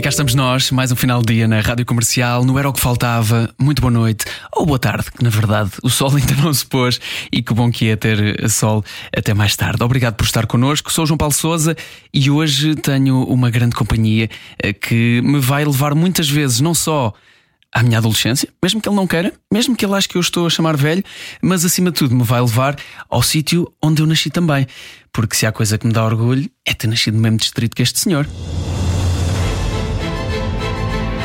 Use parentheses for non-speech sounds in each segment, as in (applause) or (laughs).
E cá estamos nós, mais um final de dia na Rádio Comercial, no Era o que Faltava. Muito boa noite, ou boa tarde, que na verdade o sol (laughs) ainda não se pôs e que bom que é ter sol até mais tarde. Obrigado por estar connosco, sou João Paulo Souza e hoje tenho uma grande companhia eh, que me vai levar muitas vezes, não só à minha adolescência, mesmo que ele não queira, mesmo que ele ache que eu estou a chamar velho, mas acima de tudo me vai levar ao sítio onde eu nasci também. Porque se há coisa que me dá orgulho é ter nascido no mesmo distrito que este senhor.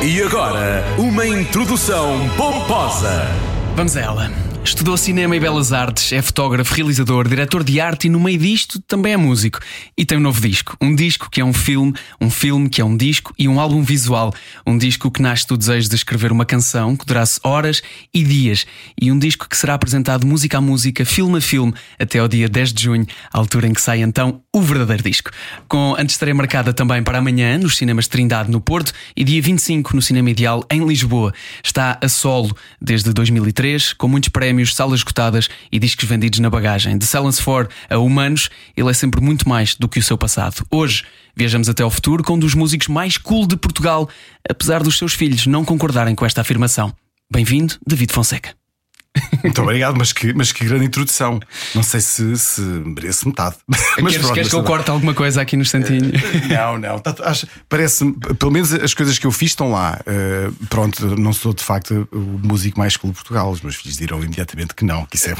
E agora, uma introdução pomposa. Vamos a ela. Estudou cinema e belas artes, é fotógrafo, realizador, diretor de arte e no meio disto também é músico. E tem um novo disco. Um disco que é um filme, um filme que é um disco e um álbum visual. Um disco que nasce do desejo de escrever uma canção que durasse horas e dias. E um disco que será apresentado música a música, filme a filme, até ao dia 10 de junho, altura em que sai então o verdadeiro disco. Com antestreia marcada também para amanhã nos cinemas Trindade no Porto e dia 25 no Cinema Ideal em Lisboa. Está a solo desde 2003, com muitos prémios prémios, salas esgotadas e discos vendidos na bagagem. De Silence 4 a Humanos, ele é sempre muito mais do que o seu passado. Hoje, viajamos até ao futuro com um dos músicos mais cool de Portugal, apesar dos seus filhos não concordarem com esta afirmação. Bem-vindo, David Fonseca. Muito obrigado, mas que, mas que grande introdução. Não sei se, se mereço metade. (laughs) Mas queres, pronto, queres que eu corte alguma coisa aqui no instantinho? Não, não. Tá, parece pelo menos as coisas que eu fiz estão lá. Uh, pronto, não sou de facto o músico mais cool de Portugal. Os meus filhos dirão imediatamente que não, que isso é.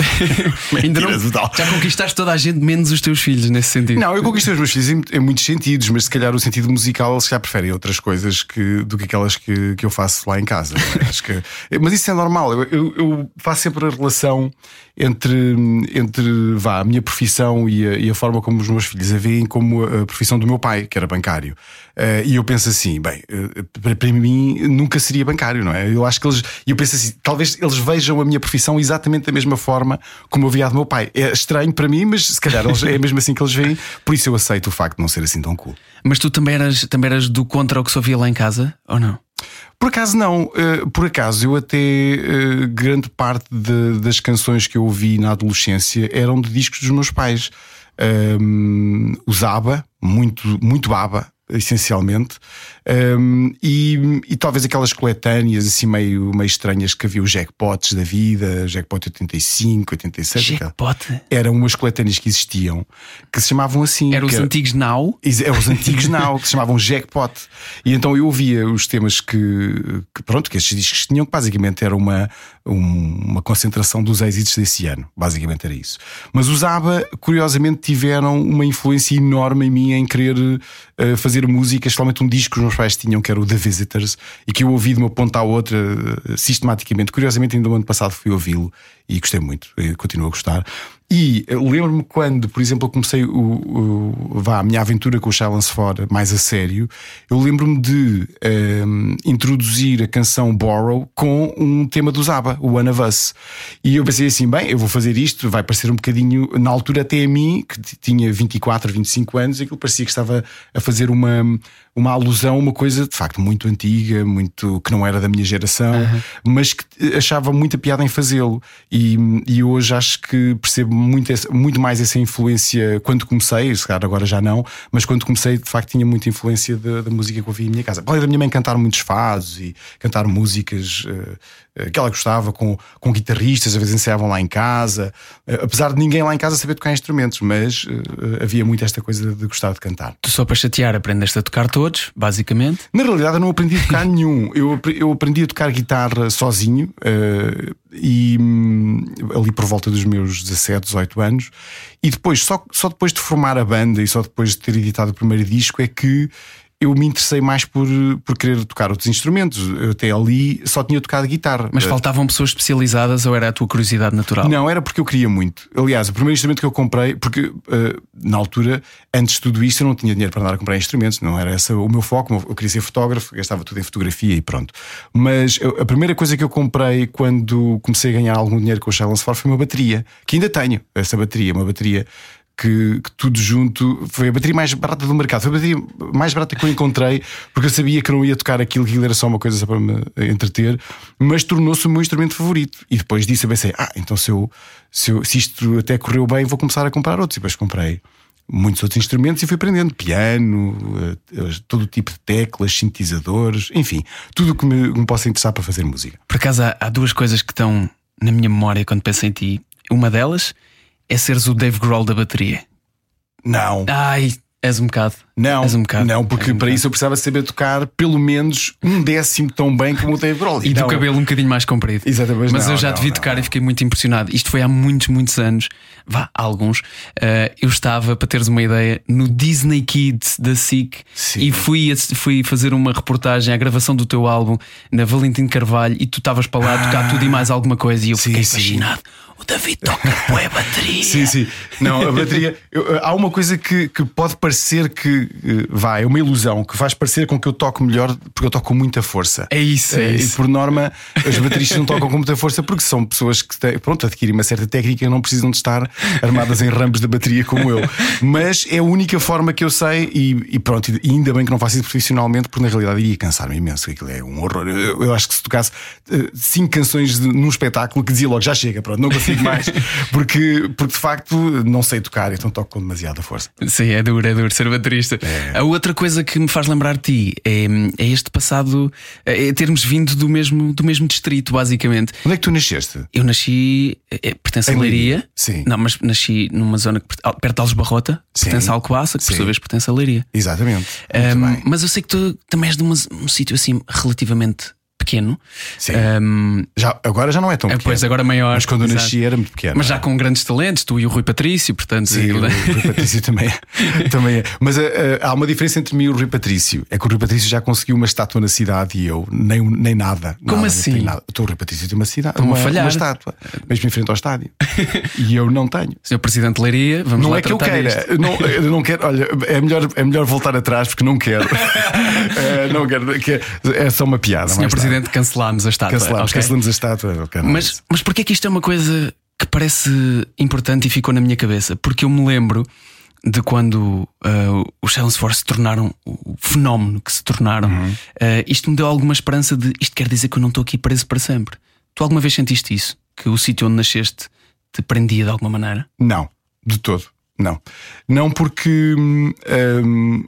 (laughs) Ainda não, já conquistaste toda a gente, menos os teus filhos, nesse sentido. Não, eu conquistei os meus filhos em, em muitos sentidos, mas se calhar o sentido musical eles já preferem outras coisas que, do que aquelas que, que eu faço lá em casa. É? Acho que, mas isso é normal. eu, eu, eu faço sempre a relação entre, entre vá, a minha profissão e a, e a, forma como os meus filhos a veem como a profissão do meu pai, que era bancário. Uh, e eu penso assim, bem, uh, para, para, mim nunca seria bancário, não é? Eu acho que eles, eu penso assim, talvez eles vejam a minha profissão exatamente da mesma forma como eu via do meu pai. É estranho para mim, mas se calhar eles, é mesmo assim que eles veem, por isso eu aceito o facto de não ser assim tão cool. Mas tu também eras, também eras do contra o que se ouvia lá em casa, ou não? Por acaso não, uh, por acaso eu até uh, grande parte de, das canções que eu ouvi na adolescência eram de discos dos meus pais. Um, os ABBA, muito, muito ABBA, essencialmente, um, e, e, talvez aquelas coletâneas assim meio, meio estranhas que havia os jackpots da vida, jackpot 85, 87. Jackpot? Eram umas coletâneas que existiam que se chamavam assim. Eram os antigos Now? É, os antigos Now, que se chamavam jackpot. E então eu ouvia os temas que, que pronto, que estes discos tinham, que basicamente era uma, um, uma concentração dos êxitos desse ano. Basicamente era isso. Mas os ABBA, curiosamente, tiveram uma influência enorme em mim em querer uh, fazer música, especialmente um disco meus pais tinham, que era o The Visitors, e que eu ouvi de uma ponta à outra uh, sistematicamente. Curiosamente, ainda no ano passado fui ouvi-lo e gostei muito, continuo a gostar. E lembro-me quando, por exemplo, eu comecei o, o, vá, a minha aventura com o Silence For mais a sério, eu lembro-me de um, introduzir a canção Borrow com um tema do Zaba, o One of Us. E eu pensei assim: bem, eu vou fazer isto, vai parecer um bocadinho, na altura até a mim, que tinha 24, 25 anos, aquilo parecia que estava a fazer uma, uma alusão a uma coisa de facto muito antiga, muito que não era da minha geração, uhum. mas que achava muita piada em fazê-lo. E, e hoje acho que percebo muito, muito mais essa influência quando comecei, se calhar agora já não, mas quando comecei, de facto, tinha muita influência da, da música que eu ouvia em minha casa. Além da minha mãe cantar muitos fados e cantar músicas uh, que ela gostava com, com guitarristas, às vezes ensaiavam lá em casa, uh, apesar de ninguém lá em casa saber tocar instrumentos, mas uh, havia muito esta coisa de gostar de cantar. Tu só para chatear aprendeste a tocar todos, basicamente? Na realidade, eu não aprendi a tocar (laughs) nenhum. Eu, eu aprendi a tocar guitarra sozinho e hum, ali por volta dos meus 17, 18 anos, e depois, só, só depois de formar a banda e só depois de ter editado o primeiro disco, é que eu me interessei mais por, por querer tocar outros instrumentos. Eu até ali só tinha tocado guitarra. Mas faltavam pessoas especializadas ou era a tua curiosidade natural? Não, era porque eu queria muito. Aliás, o primeiro instrumento que eu comprei, porque uh, na altura, antes de tudo isto, eu não tinha dinheiro para andar a comprar instrumentos, não era esse o meu foco. Eu queria ser fotógrafo, gastava tudo em fotografia e pronto. Mas eu, a primeira coisa que eu comprei quando comecei a ganhar algum dinheiro com o Silence Ford foi uma bateria, que ainda tenho, essa bateria, uma bateria que, que, tudo junto foi a bateria mais barata do mercado. Foi a bateria mais barata que eu encontrei, porque eu sabia que não ia tocar aquilo, que era só uma coisa só para me entreter, mas tornou-se o meu instrumento favorito. E depois disso eu pensei: ah, então se, eu, se, eu, se isto até correu bem, vou começar a comprar outros. E depois comprei muitos outros instrumentos e fui aprendendo piano, eh, todo tipo de teclas, sintetizadores, enfim, tudo o que me, me possa interessar para fazer música. Por acaso há, há duas coisas que estão na minha memória quando penso em ti. Uma delas é seres o Dave Grohl da bateria. Não. Ai, És um bocado. Não, És um bocado. não, porque um para bocado. isso eu precisava saber tocar pelo menos um décimo tão bem como o Dave Grohl. E do cabelo um bocadinho mais comprido. Exatamente, Mas não, eu já não, te vi não, tocar e fiquei muito impressionado. Isto foi há muitos, muitos anos. Vá, alguns. Uh, eu estava, para teres uma ideia, no Disney Kids da SIC Sim. e fui, fui fazer uma reportagem à gravação do teu álbum na Valentim Carvalho e tu estavas para lá a tocar tudo e mais alguma coisa e eu Ah. Sim, fiquei sim. fascinado. O David toca bué bateria. Sim, sim. Não, a bateria. eu- há uma coisa que, que pode parecer que eh, vai, é uma ilusão, que faz parecer com que eu toco melhor porque eu toco com muita força. É isso, é Eh, isso. E por norma, os bateristas não tocam com muita força porque são pessoas que têm, pronto, adquirem uma certa técnica e não precisam de estar armadas em ramos da bateria como eu. Mas é a única forma que eu sei e, e pronto, e ainda bem que não faço isso profissionalmente, porque na realidade iria cansar-me imenso. Aquilo é um horror. Eu, eu acho que se tocasse eh, cinco canções de- num espetáculo que dizia logo já chega, pronto, não consigo (laughs) mais, (laughs) porque, porque de facto não sei tocar, então toco com demasiada força. Sim, é duro, é duro ser baterista. A outra coisa que me faz lembrar de ti é, é este passado, é termos vindo do mesmo, do mesmo distrito, basicamente. Onde é que tu nasceste? Eu nasci, é, pertence a Leiria, sim. Não, mas nasci numa zona que, per- perto de Algesbarrota, Sim. pertence a Alcobaça, que por sua vez pertence a Leiria. Exatamente. Um, mas eu sei que tu também és de uma- um sítio assim relativamente pequeno. Sim. Um, Já, agora já não é tão é, pequeno. pois agora maior. Mas quando eu nasci era muito pequeno. Mas já com grandes talentos, tu e o Rui Patrício, portanto. Sim, o Rui (laughs) Patrício também é. também é. Mas eh, eh, há uma diferença entre mim e o Rui Patrício. É que o Rui Patrício já conseguiu uma estátua na cidade e eu nem, nem nada. Como Nada, assim? não Nada. Então, o Rui Patrício tem uma cidade, uma, uma estátua, mesmo em frente ao estádio. (laughs) e eu não tenho. Senhor Presidente de Leiria, vamos Não lá é que eu queira, não, eu não quero. Olha, é melhor, é melhor voltar atrás porque não quero. (laughs) Eh, não quero. que é só uma piada. Senhor mais nada. Presidente, cancelámos a estátua. Cancelamos, ok? cancelamos a estátua. nada Mas, mas porquê que isto é uma coisa que parece importante e ficou na minha cabeça? Porque eu me lembro de quando ah, os Salesforce se tornaram o fenómeno que se tornaram. Uhum. Ah, isto me deu alguma esperança de isto quer dizer que eu não estou aqui preso para sempre. Tu alguma vez sentiste isso? Que o sítio onde nasceste te prendia de alguma maneira? Não, de todo. Não. Não porque. hum, hum,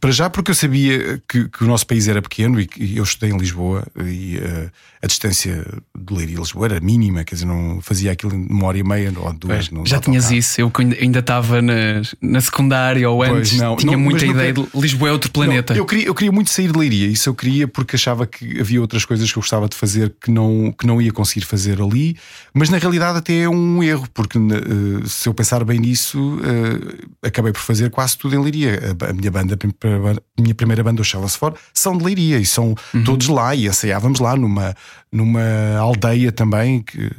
para já, porque eu sabia que, que o nosso país era pequeno e, que eu estudei em Lisboa e eh, a distância de Leiria e Lisboa era mínima, quer dizer, não fazia aquilo em uma hora e meia ou duas. no Já tinhas isso. Eu ainda- estava na, na secundária ou Pois, antes, não, tinha não, muita ideia de Lisboa é outro planeta. Eu, queria, eu queria muito sair de Leiria, isso eu queria porque achava que havia outras coisas que eu gostava de fazer que não, que não ia conseguir fazer ali, mas na realidade até é um erro, porque eh, se eu pensar bem nisso, eh, acabei por fazer quase tudo em Leiria. A, a minha banda, minha primeira banda, os Shellas For, são de Leiria e são todos lá e ensaiávamos lá numa, numa aldeia também que,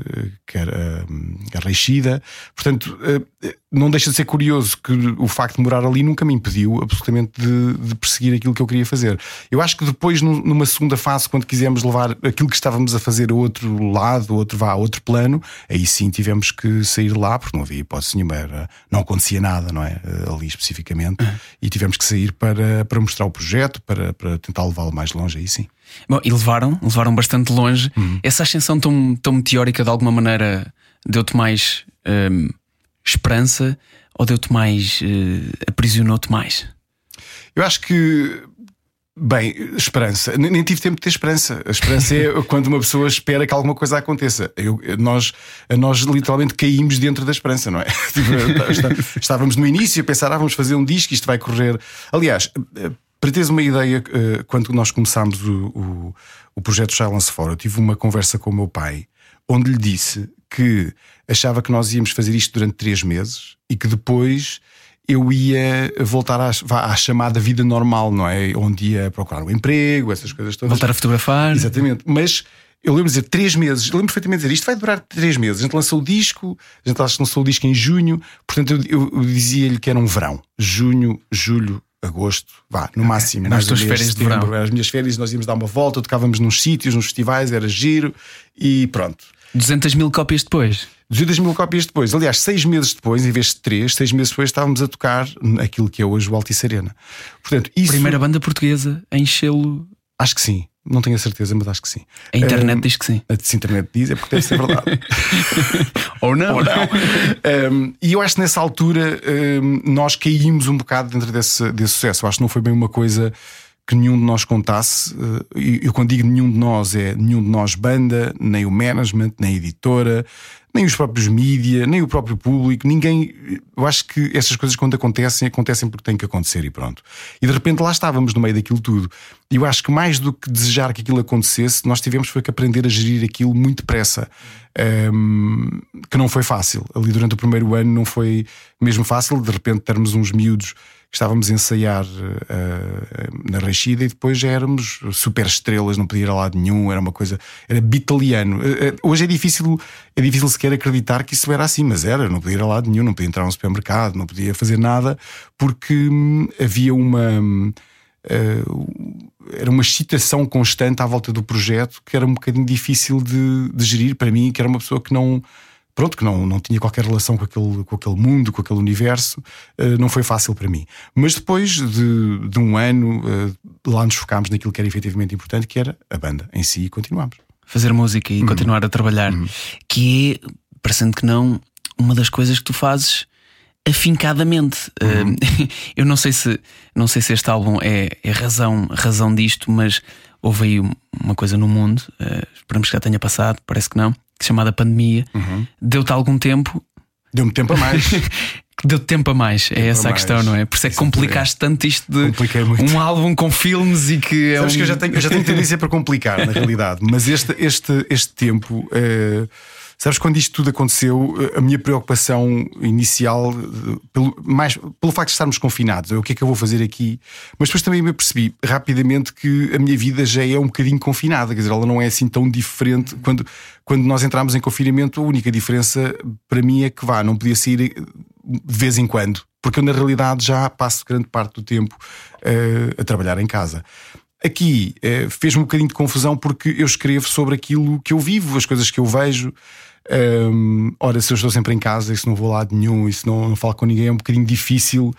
que era hum, a Reixida. Portanto, eh, não deixa de ser curioso que o facto de morar ali nunca me impediu absolutamente de, de perseguir aquilo que eu queria fazer. Eu acho que depois, nu- numa segunda fase, quando quisemos levar aquilo que estávamos a fazer a outro lado, outro, vá, a outro plano, aí sim tivemos que sair lá, porque não havia hipótese nenhuma, era- não acontecia nada, não é? Eh, Ali especificamente, e tivemos que sair para, para mostrar o projeto, para, para tentar levá-lo mais longe, aí sim. Bom, e levaram, levaram bastante longe. Uhum. Essa ascensão tão, tão meteórica de alguma maneira deu-te mais hum, esperança ou deu-te mais. eh, aprisionou-te mais? Eu acho que. Bem, esperança. Nem nem tive tempo de ter esperança. A esperança é (laughs) quando uma pessoa espera que alguma coisa aconteça. Eu- nós, nós literalmente caímos dentro da esperança, não é? (laughs) Tipo, (laughs) está- Estávamos no início a pensar, ah, vamos fazer um disco, isto vai correr. Aliás, eh, para teres uma ideia, eh, quando nós começámos o, o, o projeto Silence For, eu tive uma conversa com o meu pai, onde lhe disse que achava que nós íamos fazer isto durante três meses e que depois eu ia voltar à, à, chamada vida normal, não é? Onde ia procurar um emprego, essas coisas todas. Voltar a fotografar. Exatamente. Mas eu lembro de dizer três meses, lembro perfeitamente de dizer isto vai durar três meses. A gente lançou o disco, a gente lançou o disco em junho, portanto eu, eu, eu dizia-lhe que era um verão. Junho, julho, agosto, vá, no máximo. Nas tuas férias de verão. As minhas férias, nós íamos dar uma volta, tocávamos nos sítios, nos festivais, era giro e pronto. 200 mil cópias depois. 200 mil cópias depois. Aliás, seis meses depois, em vez de três, seis meses depois estávamos a tocar aquilo que é hoje o Altice Arena. Portanto, isso... Primeira banda portuguesa a enchê-lo. Acho que sim. Não tenho a certeza, mas acho que sim. A internet um, diz que sim. Se a internet diz, é porque deve ser verdade. (laughs) Ou não. Ou não. Um, e eu acho que nessa altura um, nós caímos um bocado dentro desse, desse sucesso. Eu acho que não foi bem uma coisa que nenhum de nós contasse. E eu, quando digo nenhum de nós, é nenhum de nós banda, nem o management, nem a editora, nem os próprios mídia, nem o próprio público, ninguém. Eu acho que essas coisas, quando acontecem, acontecem porque têm que acontecer e pronto. E de repente lá estávamos no meio daquilo tudo. E eu acho que mais do que desejar que aquilo acontecesse, nós tivemos foi que aprender a gerir aquilo muito depressa. Um, que não foi fácil. Ali durante o primeiro ano não foi mesmo fácil, de repente termos uns miúdos estávamos a ensaiar uh, na Reixida e depois já éramos super estrelas, não podia ir a lado nenhum, era uma coisa, era bitaliano. Uh, hoje é difícil, é difícil sequer acreditar que isso era assim, mas era, não podia ir a lado nenhum, não podia entrar no supermercado, não podia fazer nada, porque hum, havia uma. Uh, era uma excitação constante à volta do projeto que era um bocadinho difícil de, de gerir para mim, que era uma pessoa que não pronto, que não, não tinha qualquer relação com aquele, com aquele mundo, com aquele universo, uh, não foi fácil para mim. Mas depois de, de um ano, uh, lá nos focámos naquilo que era efetivamente importante, que era a banda em si, e continuámos. Fazer música e uhum. continuar a trabalhar, uhum. que é, parecendo que não, uma das coisas que tu fazes afincadamente. Uhum. Uh, (laughs) eu não sei se não sei se este álbum é, é razão, razão disto, mas houve aí uma coisa no mundo, uh, esperamos que já tenha passado, parece que não, chamada pandemia, uhum. deu-te algum tempo. Deu-me tempo a mais. (laughs) Deu tempo a mais, é tempo é essa a, questão, não é? Por isso é que complicaste é. tanto isto de um álbum com filmes e que. É Sabes um... que eu já tenho, eu já tenho (laughs) tendência para complicar, na realidade, mas este, este, este tempo. Uh, Sabes, quando isto tudo aconteceu, a minha preocupação inicial, pelo, mais pelo facto de estarmos confinados, o que é que eu vou fazer aqui? Mas depois também me percebi rapidamente que a minha vida já é um bocadinho confinada, quer dizer, ela não é assim tão diferente. Quando, quando nós entramos em confinamento, a única diferença para mim é que vá, não podia sair de vez em quando, porque eu na realidade já passo grande parte do tempo uh, a trabalhar em casa. Aqui fez-me um bocadinho de confusão porque eu escrevo sobre aquilo que eu vivo, as coisas que eu vejo. Um, ora, se eu estou sempre em casa e se não vou lá de nenhum e se não, não falo com ninguém, é um bocadinho difícil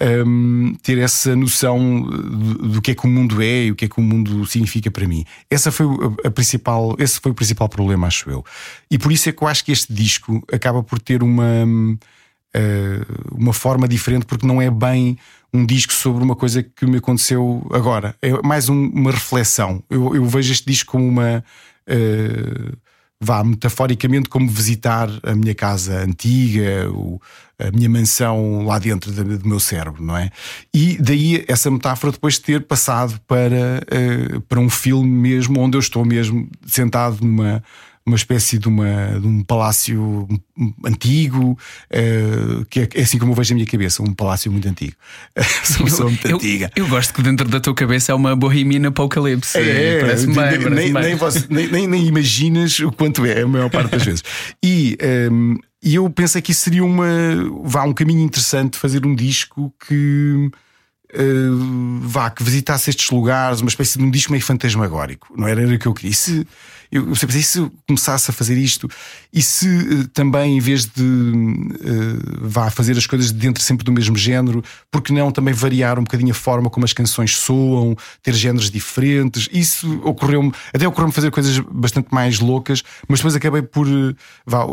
um, ter essa noção do, do, que é que o mundo é e o que é que o mundo significa para mim. Essa foi a, principal, esse foi o principal problema, acho eu. E por isso é que eu acho que este disco acaba por ter uma, uh, uma forma diferente, porque não é bem um disco sobre uma coisa que me aconteceu agora. É mais um, uma reflexão. Eu, eu, vejo este disco como uma. Uh, vá metaforicamente como visitar a minha casa antiga, a minha mansão lá dentro do, meu cérebro, não é? E daí essa metáfora depois de ter passado para, uh, para um filme mesmo, onde eu estou mesmo sentado numa uma espécie de, uma, de um palácio antigo, uh, que é, é, assim como eu vejo a minha cabeça, um palácio muito antigo. (laughs) Sou pessoa muito eu, antiga. Eu, gosto que dentro da tua cabeça é uma Bohemian Apocalipse. É, parece bem, nem, parece nem, bem. Nem, você, nem, nem, nem, imaginas o quanto é, a maior parte das vezes. E. Um, ehm, e eu pensei que isso seria uma, vá, um caminho interessante fazer um disco que uh, vá, que visitasse estes lugares, uma espécie de um disco meio fantasmagórico. Não era, era o que eu queria. Se, eu, eu sempre e se eu começasse a fazer isto e se uh, também, em vez de uh, vá fazer as coisas dentro sempre do mesmo género, porque não também variar um bocadinho a forma como as canções soam, ter géneros diferentes? Isso ocorreu-me, até ocorreu-me fazer coisas bastante mais loucas, mas depois acabei por uh, vá,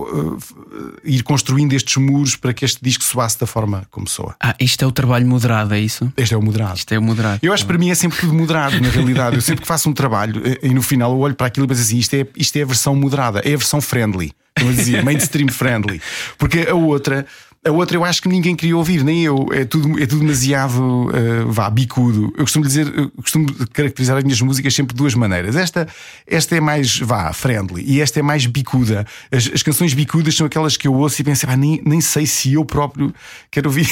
ir construindo estes muros para que este disco soasse da forma como soa. Ah, isto é o trabalho moderado, é isso? Este é o moderado. Isto é o moderado. Eu acho que para mim é sempre tudo moderado, na realidade. Eu sempre que faço um trabalho e no final eu olho para aquilo e penso assim: isto é, isto é a versão moderada, é a versão friendly. Como eu dizia, mainstream friendly. Porque a outra A outra eu acho que ninguém queria ouvir, nem eu. É tudo, é tudo demasiado uh, vá, bicudo. Eu costumo dizer, eu costumo caracterizar as minhas músicas sempre de duas maneiras. Esta, esta é mais vá, friendly e esta é mais bicuda. As, as canções bicudas são aquelas que eu ouço e penso, nem, nem sei se eu próprio quero ouvir (laughs)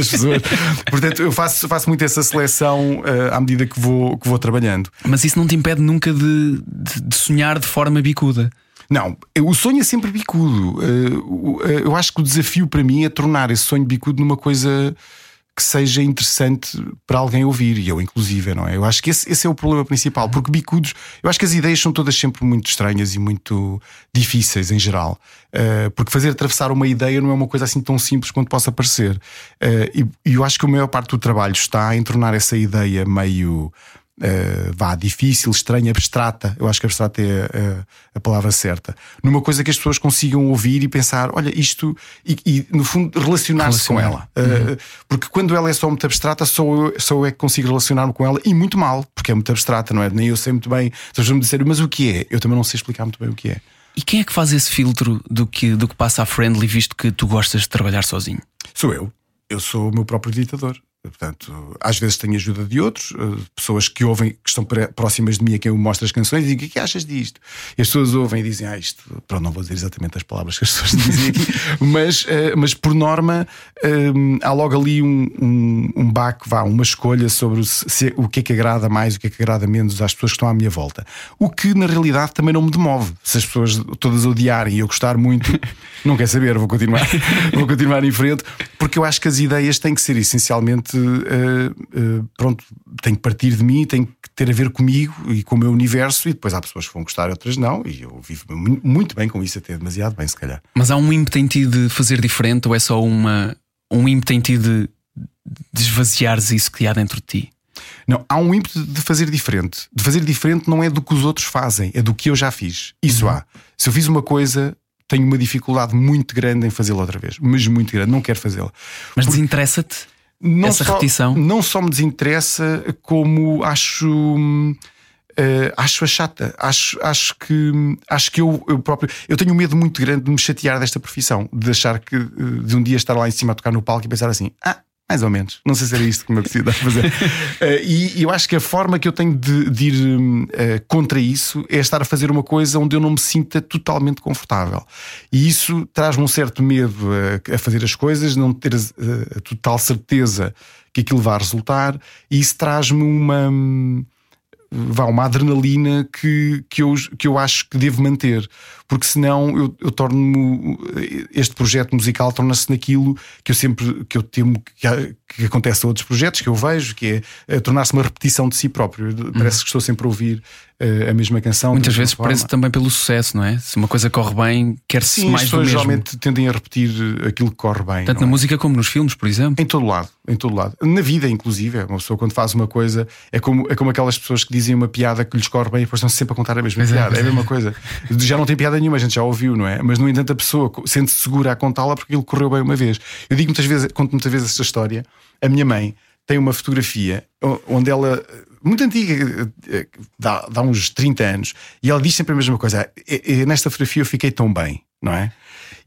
as pessoas. Portanto, eu faço, faço muito essa seleção uh, à medida que vou, que vou trabalhando. Mas isso não te impede nunca de, de, de sonhar de forma bicuda. Não, o sonho é sempre bicudo. Eh, eh, eu acho que o desafio para mim é tornar esse sonho bicudo numa coisa que seja interessante para alguém ouvir, e eu inclusive, não é? Eu acho que esse, esse, é o problema principal, porque bicudos, eu acho que as ideias são todas sempre muito estranhas e muito difíceis em geral, uh, porque fazer atravessar uma ideia não é uma coisa assim tão simples quanto possa parecer, e, e eu acho que a maior parte do trabalho está em tornar essa ideia meio uh, vá, difícil, estranha, abstrata. Eu acho que abstrata é uh, a palavra certa. Numa coisa que as pessoas consigam ouvir e pensar, olha, isto, e, e no fundo relacionar-se com ela. Uh, Porque quando ela é só muito abstrata, só eu, só eu é que consigo relacionar-me com ela e muito mal, porque é muito abstrata, não é? Nem eu sei muito bem. As pessoas me disseram, mas o que é? Eu também não sei explicar muito bem o que é. E quem é que faz esse filtro do que, do que passa a friendly, visto que tu gostas de trabalhar sozinho? Sou eu. Eu sou o meu próprio editador. Portanto, às vezes tenho ajuda de outros, eh, pessoas que ouvem, que estão próximas de mim a quem eu mostro as canções e digo: o que, é achas disto? E as pessoas ouvem e dizem: Ah, isto. Pronto, não vou dizer exatamente as palavras que as pessoas (laughs) dizem aqui, mas, eh, mas por norma eh, há logo ali um, um, um baque, vá, uma escolha sobre se, o que é que agrada mais, o que é que agrada menos às pessoas que estão à minha volta. O que na realidade também não me demove. Se as pessoas todas odiarem e eu gostar muito, (laughs) não quer saber, vou continuar, vou continuar em frente, porque eu acho que as ideias têm que ser essencialmente uh, uh, pronto, tem que partir de mim, tem que ter a ver comigo e com o meu universo, e depois há pessoas que vão gostar outras não, e eu vivo muito bem com isso, até demasiado bem, se calhar. Mas há um ímpeto em ti de fazer diferente, ou é só uma, um ímpeto em ti de, de esvaziares isso que há dentro de ti? Não, há um ímpeto de fazer diferente. De fazer diferente não é do que os outros fazem, é do que eu já fiz. Isso uhum. há. Se eu fiz uma coisa, tenho uma dificuldade muito grande em fazê-la outra vez, mas muito grande, não quero fazê-la. Mas Porque... desinteressa-te? Não essa só, repetição? Não só me desinteressa, como acho. Uh, acho a chata, acho, acho que acho que eu, eu próprio eu tenho um medo muito grande de me chatear desta profissão, de achar que uh, de um dia estar lá em cima a tocar no palco e pensar assim: ah, mais ou menos. Não sei se era isto que me apetecia fazer. uh, (laughs) e, eu acho que a forma que eu tenho de, de ir uh, contra isso é estar a fazer uma coisa onde eu não me sinta totalmente confortável. E isso traz-me um certo medo a, a fazer as coisas, não ter a, a, total certeza que aquilo vai resultar, e isso traz-me uma vá, uma adrenalina que, que, eu, que eu acho que devo manter, porque senão eu, eu torno este projeto musical torna-se naquilo que eu sempre que eu temo que, que acontece a outros projetos que eu vejo, que é, é tornar-se uma repetição de si próprio. Parece uhum. que estou sempre a ouvir a mesma canção. Muitas vezes preso também pelo sucesso, não é? Se uma coisa corre bem, quer-se mais as pessoas geralmente tendem a repetir aquilo que corre bem. Tanto na é? música como nos filmes, por exemplo. Em todo lado, em todo lado. Na vida, inclusive, uma pessoa quando faz uma coisa é como, é como aquelas pessoas que dizem uma piada que lhes corre bem e depois estão sempre a contar a mesma piada. É a mesma coisa. Já não tem piada nenhuma, a gente já ouviu, não é? Mas no entanto a pessoa sente-se segura a contá-la porque aquilo correu bem uma vez. Eu digo muitas vezes, conto muitas vezes esta história. A minha mãe tem uma fotografia onde ela, muito antiga, dá, dá uns 30 anos, e ela diz sempre a mesma coisa: nesta fotografia eu fiquei tão bem, não é?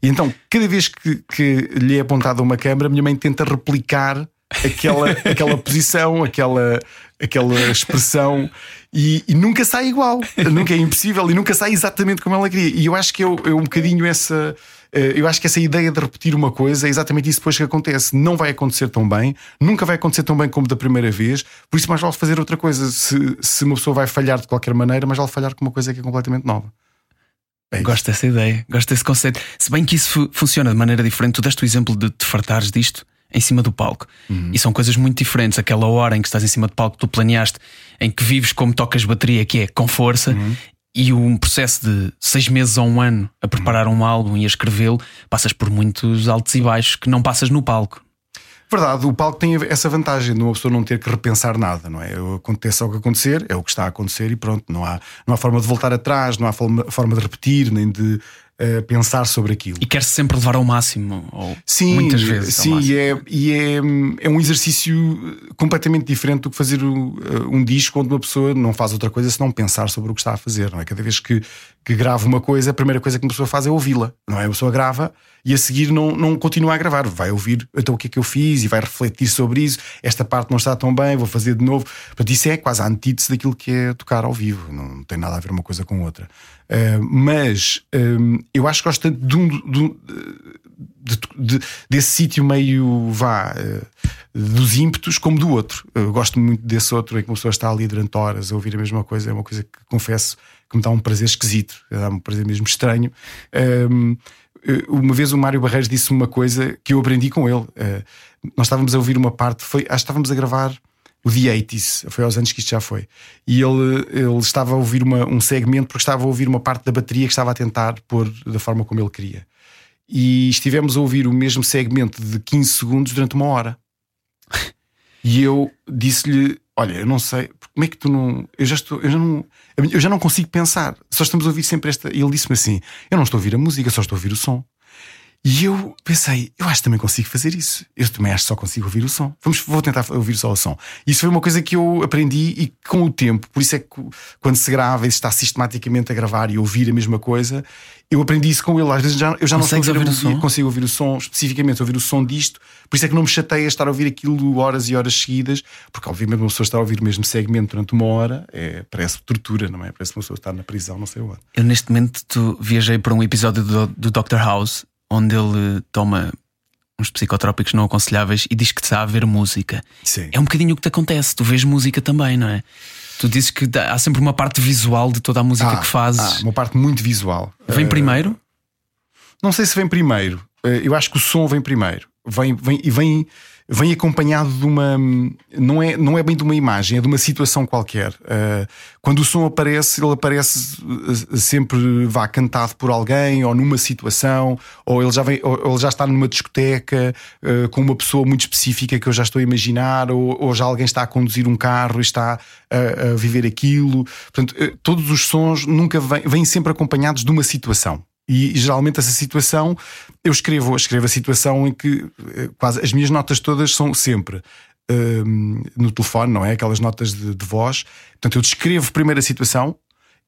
E então, cada vez que, que lhe é apontada uma câmera, a minha mãe tenta replicar aquela, aquela posição, aquela, aquela expressão e, e, nunca sai igual, nunca é impossível e nunca sai exatamente como ela queria. E eu acho que é, é um bocadinho essa. Eh, eu acho que essa ideia de repetir uma coisa é exatamente isso depois que acontece. Não vai acontecer tão bem, nunca vai acontecer tão bem como da primeira vez, por isso mais vale fazer outra coisa. Se, se uma pessoa vai falhar de qualquer maneira, mais vale falhar com uma coisa que é completamente nova. É gosto dessa ideia, gosto desse conceito. Se bem que isso funciona de maneira diferente, tu deste o exemplo de te fartares disto em cima do palco. Uhum. E são coisas muito diferentes. Aquela hora em que estás em cima do palco, tu planeaste, em que vives como tocas bateria, que é com força, uhum. e um processo de seis meses ou um ano a preparar uhum. um álbum e a escrevê-lo, passas por muitos altos e baixos que não passas no palco. Verdade, o palco tem essa vantagem de uma pessoa não ter que repensar nada, não é? Aconteça o que acontecer, é o que está a acontecer e pronto, não há, não há forma de voltar atrás, não há forma, forma de repetir, nem de, uh, pensar sobre aquilo. E quer-se sempre levar ao máximo, ou sim, muitas vezes. Sim, e, é, e é, é um exercício completamente diferente do que fazer o, uh, um disco onde uma pessoa não faz outra coisa senão pensar sobre o que está a fazer. Não é? Cada vez que, que grava uma coisa, a primeira coisa que uma pessoa faz é ouvi-la. Não é? A pessoa grava e a seguir não, não continua a gravar. Vai ouvir então o que é que eu fiz e vai refletir sobre isso. Esta parte não está tão bem, vou fazer de novo. Portanto, isso é quase a antítese daquilo que é tocar ao vivo. Não tem nada a ver uma coisa com outra. Uh, mas um, eu acho que gosto tanto de um, de um de, de, desse sítio meio vá uh, dos ímpetos como do outro. Eu gosto muito desse outro em que uma pessoa está ali durante horas a ouvir a mesma coisa. É uma coisa que confesso que me dá um prazer esquisito, dá um prazer mesmo estranho. Um, uma vez o Mário Barreiros disse uma coisa que eu aprendi com ele. Uh, nós estávamos a ouvir uma parte, foi, acho que estávamos a gravar o The 80s, foi aos anos que isto já foi. E ele, ele estava a ouvir uma, um segmento porque estava a ouvir uma parte da bateria que estava a tentar pôr da forma como ele queria. E estivemos a ouvir o mesmo segmento de 15 segundos durante uma hora. (laughs) E eu disse-lhe: Olha, eu não sei, como é que tu não. Eu já, estou, eu, já não, eu já não consigo pensar. Só estamos a ouvir sempre esta. E ele disse-me assim: Eu não estou a ouvir a música, só estou a ouvir o som. E eu pensei, eu acho que também consigo fazer isso. Eu também acho que só consigo ouvir o som. Vamos, vou tentar ouvir só o som. Isso foi uma coisa que eu aprendi e com o tempo, por isso é que quando se grava e se está sistematicamente a gravar e ouvir a mesma coisa, eu aprendi isso com ele. Às vezes já, eu já Consegues não ouvir o som? consigo ouvir o som, especificamente ouvir o som disto. Por isso é que não me chateia estar a ouvir aquilo horas e horas seguidas, porque obviamente uma pessoa está a ouvir o mesmo segmento durante uma hora, é, parece tortura, não é? Parece uma pessoa estar na prisão, não sei onde. Eu neste momento viajei para um episódio do, do Dr. House onde ele toma uns psicotrópicos não aconselháveis e diz que está a ver música. Sim. É um bocadinho o que te acontece, tu vês música também, não é? Tu dizes que há sempre uma parte visual de toda a música Ah, que fazes. ah, uma parte muito visual. Vem Eh, primeiro? Não sei se vem primeiro. Eh, Eu acho que o som vem primeiro. Vem, vem, e vem, vem acompanhado de uma. Não é, não é bem de uma imagem, é de uma situação qualquer. Eh, Quando o som aparece, ele aparece eh, sempre vá cantado por alguém, ou numa situação, ou ele já, vem, ou ele já está numa discoteca eh, com uma pessoa muito específica que eu já estou a imaginar, ou, ou já alguém está a conduzir um carro e está a, a viver aquilo. Portanto, todos os sons nunca vêm, vêm sempre acompanhados de uma situação. E geralmente essa situação eu escrevo, escrevo a situação em que eh, quase as minhas notas todas são sempre hum, no telefone, não é? Aquelas notas de, de voz. Portanto, eu descrevo primeiro a situação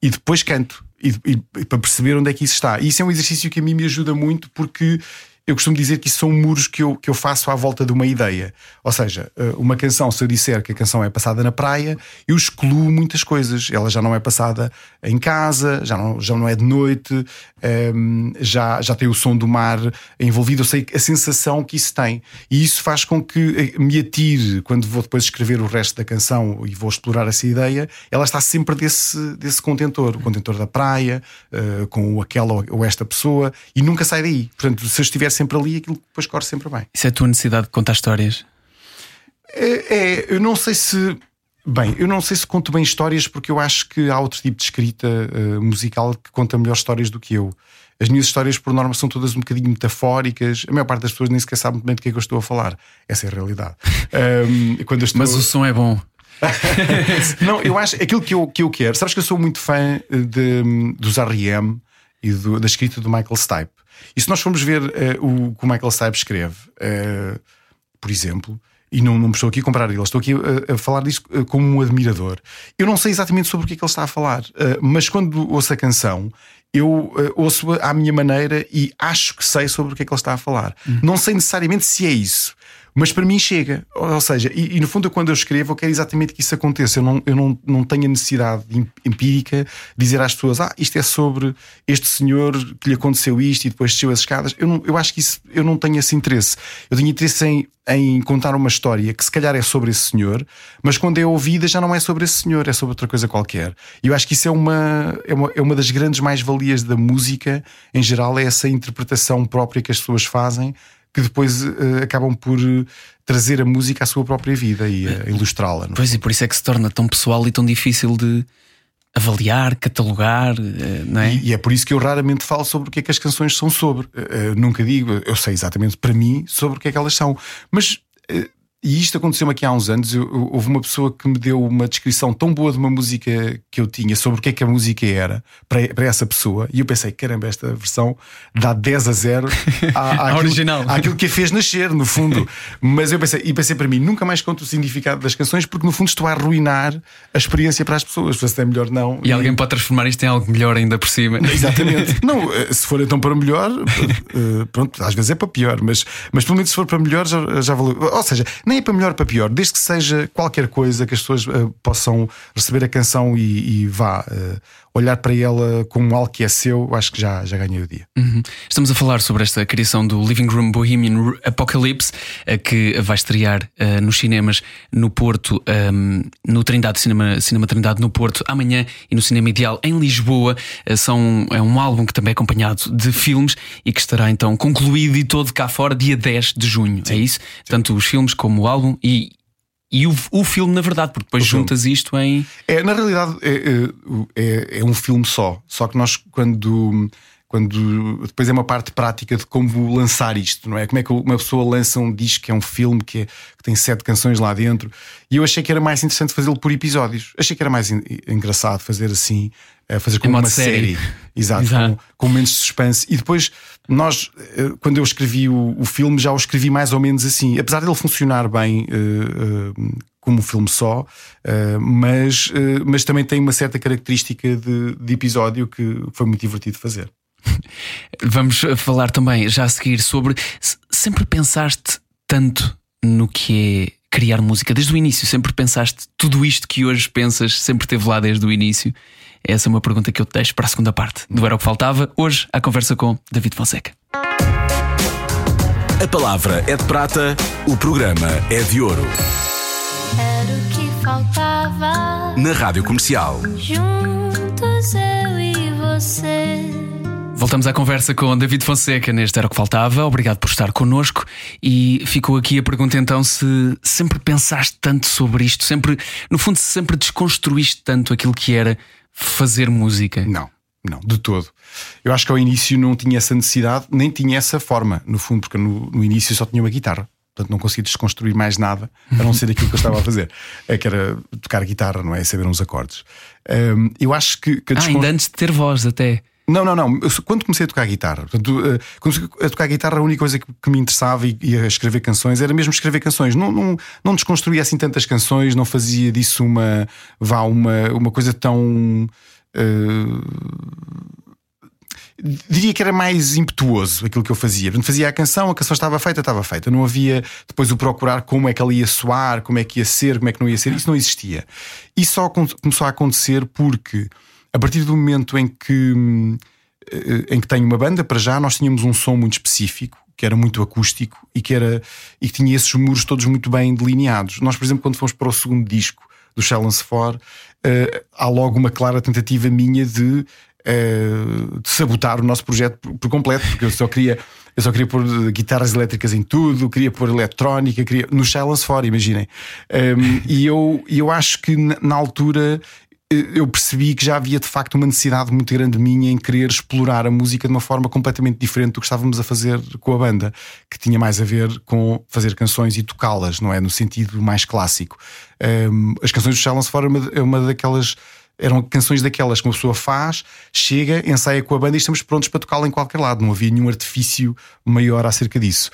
e depois canto e, e- e para perceber onde é que isso está. E isso é um exercício que a mim me ajuda muito porque eu costumo dizer que isso são muros que eu, que eu faço à volta de uma ideia. Ou seja, eh, uma canção, se eu disser que a canção é passada na praia, eu excluo muitas coisas. Ela já não é passada em casa, já não, já não é de noite, ehm, já, já tem o som do mar envolvido. Eu sei a sensação que isso tem. E isso faz com que eh, me atire, quando vou depois escrever o resto da canção e vou explorar essa ideia, ela está sempre desse, desse contentor, o contentor da praia, eh, com aquela ou- esta pessoa, e nunca sai daí. Portanto, se eu estiver sempre ali, aquilo depois corre sempre bem. Isso é a tua necessidade de contar histórias? É, é, eu não sei se. Bem, eu não sei se conto bem histórias porque eu acho que há outro tipo de escrita eh, musical que conta melhores histórias do que eu. As minhas histórias, por norma, são todas um bocadinho metafóricas. A maior parte das pessoas nem sequer sabe muito bem do que é que eu estou a falar. Essa é a realidade. (laughs) Ahm, quando estou... Mas o som é bom. (laughs) Não, eu acho aquilo que eu, que eu quero. Sabes que eu sou muito fã eh, de, dos R.E.M. e do- da escrita do Michael Stipe. E se nós formos ver eh, o que o Michael Stipe escreve, eh, por exemplo, e não, não estou aqui a comprar ele, estou aqui a, a falar disso eh, como um admirador. Eu não sei exatamente sobre o que é que ele está a falar, eh, mas quando ouço a canção. Eu eh, ouço-a à minha maneira e acho que sei sobre o que é que ele está a falar. Não sei necessariamente se é isso, mas para mim chega. Ou seja, e, e no fundo, quando eu escrevo, eu quero exatamente que isso aconteça. Eu não, eu não, não tenho a necessidade em- empírica de dizer às pessoas: Ah, isto é sobre este senhor que lhe aconteceu isto e depois desceu as escadas. Eu, não, eu acho que isso, eu não tenho esse interesse. Eu tenho interesse em, em contar uma história que se calhar é sobre esse senhor, mas quando é ouvida já não é sobre esse senhor, é sobre outra coisa qualquer. E eu acho que isso é uma, é uma, é uma das grandes mais-valias da música em geral, é essa interpretação própria que as pessoas fazem que depois eh, acabam por eh, trazer a música à sua própria vida e a ilustrá-la. é? Pois e por isso é que se torna tão pessoal e tão difícil de avaliar, catalogar, eh, não é? E, e é por isso que eu raramente falo sobre o que é que as canções são sobre. Eh, eh, nunca digo, eu sei exatamente para mim sobre o que é que elas são. Mas eh, e isto aconteceu-me aqui há uns anos. Eu, eu, houve uma pessoa que me deu uma descrição tão boa de uma música que eu tinha sobre o que é que a música era para, para essa pessoa. E eu pensei, caramba, esta versão dá 10 a 0 (laughs) à, à A aquilo- original. (laughs) àquilo que a fez nascer, no fundo. (laughs) Mas eu pensei, e pensei para mim, nunca mais conto o significado das canções, porque no fundo estou a arruinar a experiência para as pessoas. Se é melhor não. E alguém pode transformar isto em algo melhor ainda por cima. Exatamente. Não, eh, se for então para melhor, eh, pronto, às vezes é para pior, mas, mas pelo menos se for para melhor já, já valeu. Ou seja, nem é para melhor para pior, desde que seja qualquer coisa que as pessoas eh, possam receber a canção e, e vá eh, olhar para ela como algo que é seu, acho que já, já ganhei o dia. Uhum. Estamos a falar sobre esta criação do Living Room Bohemian Apocalypse, eh, que vai estrear eh, nos cinemas no Porto, ehm, no Trindade Cinema, Cinema Trindade no Porto amanhã e no Cinema Ideal em Lisboa. Eh, são, é um álbum que também é acompanhado de filmes e que estará então concluído e todo cá fora dia 10 de junho. é isso? Tanto os filmes como o álbum e, e o, o filme, na verdade, porque depois O filme. juntas isto em. É, na realidade, é, é, é um filme só. Só que nós, quando. Quando depois é uma parte prática de como lançar isto, não é? Como é que uma pessoa lança um disco que é um filme que, é- que tem sete canções lá dentro. E eu achei que era mais interessante fazê-lo por episódios. Achei que era mais en- engraçado fazer assim, eh, fazer como uma série. série. Exato, Exato. Com, com menos suspense. E depois, nós, eh, quando eu escrevi o, o filme, já o escrevi mais ou menos assim. Apesar dele funcionar bem eh, eh, como um filme só, eh, mas, mas também tem uma certa característica de, de episódio que foi muito divertido fazer. (laughs) Vamos falar também já a seguir sobre se sempre pensaste tanto no que é criar música desde o início, sempre pensaste tudo isto que hoje pensas, sempre teve lá desde o início. Essa é uma pergunta que eu te deixo para a segunda parte do Era o que Faltava. Hoje, a conversa com David Fonseca. A palavra é de prata, o programa é de ouro. Era o que faltava. Na Rádio Comercial. Juntos eu e você. Voltamos à conversa com David Fonseca neste Era o que Faltava. Obrigado por estar connosco. E ficou aqui a pergunta então se sempre pensaste tanto sobre isto, sempre, no fundo, se sempre desconstruíste tanto aquilo que era fazer música. Não, não, de todo. Eu acho que ao início não tinha essa necessidade, nem tinha essa forma, no fundo, porque no, no início só tinha uma guitarra. Portanto, não conseguia desconstruir mais nada a não ser aquilo que eu estava a fazer. (laughs) É que era tocar guitarra, não é? Saber uns acordes. Hum, eu acho que, que Ah, ainda antes de ter voz, até. Não, não, não. Quando comecei a tocar guitarra, portanto, eh, quando a tocar guitarra, a única coisa que, me interessava e, e a escrever canções era mesmo escrever canções. Não, não, não desconstruía assim tantas canções, não fazia disso uma, vá, uma, uma coisa tão. eh, diria que era mais impetuoso aquilo que eu fazia. Portanto, fazia a canção, a canção estava feita, estava feita. Não havia depois o procurar como é que ela ia soar, como é que ia ser, como é que não ia ser. Isso não existia. Isso só começou a acontecer porque, a partir do momento em que, eh, em que tenho uma banda, para já nós tínhamos um som muito específico. Que era muito acústico e que, era, e que tinha esses muros todos muito bem delineados. Nós, por exemplo, quando fomos para o segundo disco do Challenge For, eh, há logo uma clara tentativa minha de, eh, de sabotar o nosso projeto por, por completo, porque eu só queria. Eu só queria pôr guitarras elétricas em tudo, queria pôr eletrónica, queria, no Silence For, imaginem. Um, e eu, eu acho que na, altura eu percebi que já havia de facto uma necessidade muito grande minha em querer explorar a música de uma forma completamente diferente do que estávamos a fazer com a banda, que tinha mais a ver com fazer canções e tocá-las, não é? No sentido mais clássico. Um, as canções do Silence For é é uma daquelas. Eram canções daquelas que uma pessoa faz, chega, ensaia com a banda e estamos prontos para tocá-la em qualquer lado. Não havia nenhum artifício maior acerca disso.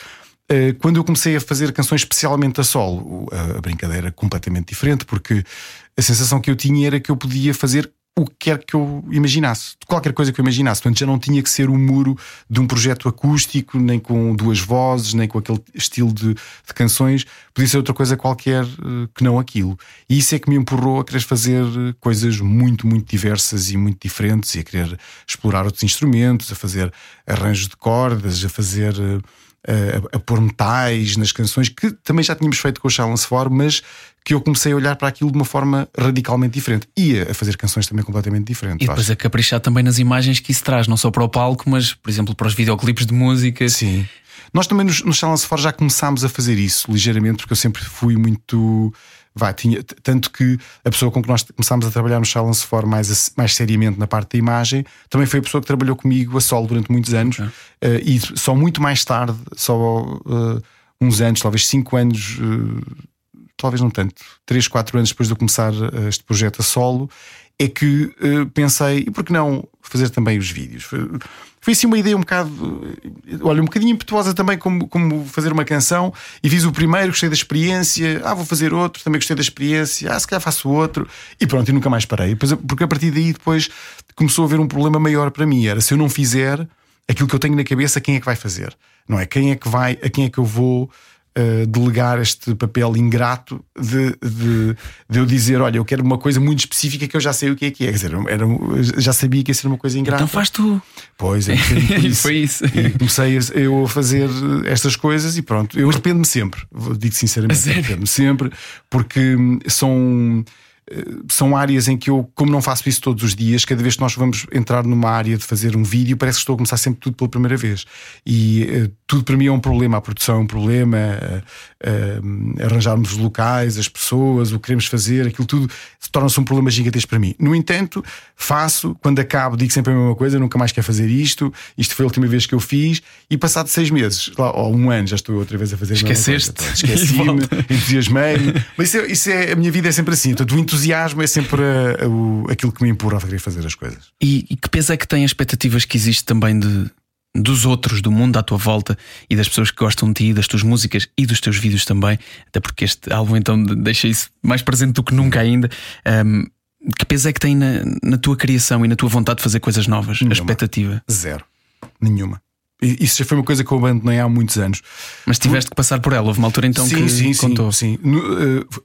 Uh, Quando eu comecei a fazer canções especialmente a solo, a- brincadeira era completamente diferente, porque a sensação que eu tinha era que eu podia fazer o que quer que eu imaginasse, qualquer coisa que eu imaginasse. Portanto, já não tinha que ser o muro de um projeto acústico, nem com duas vozes, nem com aquele estilo de, de canções. Podia ser outra coisa qualquer eh, que não aquilo. E isso é que me empurrou a querer fazer eh, coisas muito, muito diversas e muito diferentes, e a querer explorar outros instrumentos, a fazer arranjos de cordas, a fazer. eh, a, a pôr metais nas canções que também já tínhamos feito com o Silence For, mas que eu comecei a olhar para aquilo de uma forma radicalmente diferente e a, fazer canções também completamente diferentes. E depois a caprichar também nas imagens que isso traz, não só para o palco, mas, por exemplo, para os videoclipes de música. Sim. Nós também nos, no Challenge For já começámos a fazer isso ligeiramente, porque eu sempre fui muito. Vai, tinha, tanto que a pessoa com que nós começámos a trabalhar no Challenge For mais, mais seriamente na parte da imagem também foi a pessoa que trabalhou comigo a solo durante muitos anos Ok. eh, e só muito mais tarde, só eh, uns anos, talvez cinco anos, talvez não tanto, três, quatro anos depois de eu começar este projeto a solo, é que pensei, e por que não fazer também os vídeos? Foi assim uma ideia um bocado, olha, um bocadinho impetuosa também, como, como fazer uma canção. E fiz o primeiro, gostei da experiência. Ah, vou fazer outro, também gostei da experiência. Ah, se calhar faço outro. E pronto, e nunca mais parei. Porque a partir daí depois começou a haver um problema maior para mim. Era se eu não fizer aquilo que eu tenho na cabeça, quem é que vai fazer? Não é? Quem é que vai, a quem é que eu vou uh, delegar este papel ingrato de, de, de, eu dizer: olha, eu quero uma coisa muito específica que eu já sei o que é que é. Quer dizer, era, já sabia que ia ser uma coisa ingrata. Então faz tu. Pois é, (laughs) isso. foi isso. E comecei eu a fazer estas coisas e pronto. Eu arrependo-me sempre, digo sinceramente, arrependo-me sempre, porque são são áreas em que eu, como não faço isso todos os dias, cada vez que nós vamos entrar numa área de fazer um vídeo, parece que estou a começar sempre tudo pela primeira vez. E uh, tudo para mim é um problema. A produção é um problema, uh, uh, arranjarmos os locais, as pessoas, o que queremos fazer, aquilo tudo torna-se um problema gigantesco para mim. No entanto, faço, quando acabo, digo sempre a mesma coisa, nunca mais quero fazer isto, isto foi a última vez que eu fiz, e passado seis meses, ou um ano, já estou outra vez a fazer Esqueceste. Esqueci-me, (laughs) entusiasmei-me. Mas isso é, isso é, a minha vida é sempre assim. Portanto, o entusiasmo é sempre a, a, aquilo que me empurra a querer fazer as coisas. E, e que peso é que tem as expectativas que existe também de dos outros, do mundo à tua volta e das pessoas que gostam de ti, das tuas músicas e dos teus vídeos também, até porque este álbum então deixa isso mais presente do que nunca ainda. Um, que peso é que tem na, na, tua criação e na tua vontade de fazer coisas novas? Nenhuma. A expectativa? Zero. Nenhuma. Isso já foi uma coisa que eu abandonei há muitos anos. Mas tiveste que passar por ela. Houve uma altura então sim, que sim, contou. Sim, sim.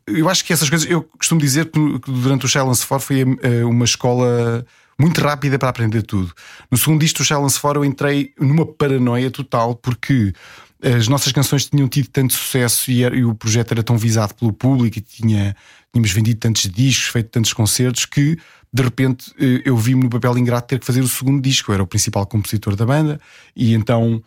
Eh, eu acho que essas coisas. Eu costumo dizer que durante o Challenge for foi eh, uma escola muito rápida para aprender tudo. No segundo disco do Challenge For eu entrei numa paranoia total porque as nossas canções tinham tido tanto sucesso e, era, e o projeto era tão visado pelo público e tinha, tínhamos vendido tantos discos, feito tantos concertos que de repente eh, eu vi-me no papel ingrato ter que fazer o segundo disco. Eu era o principal compositor da banda e então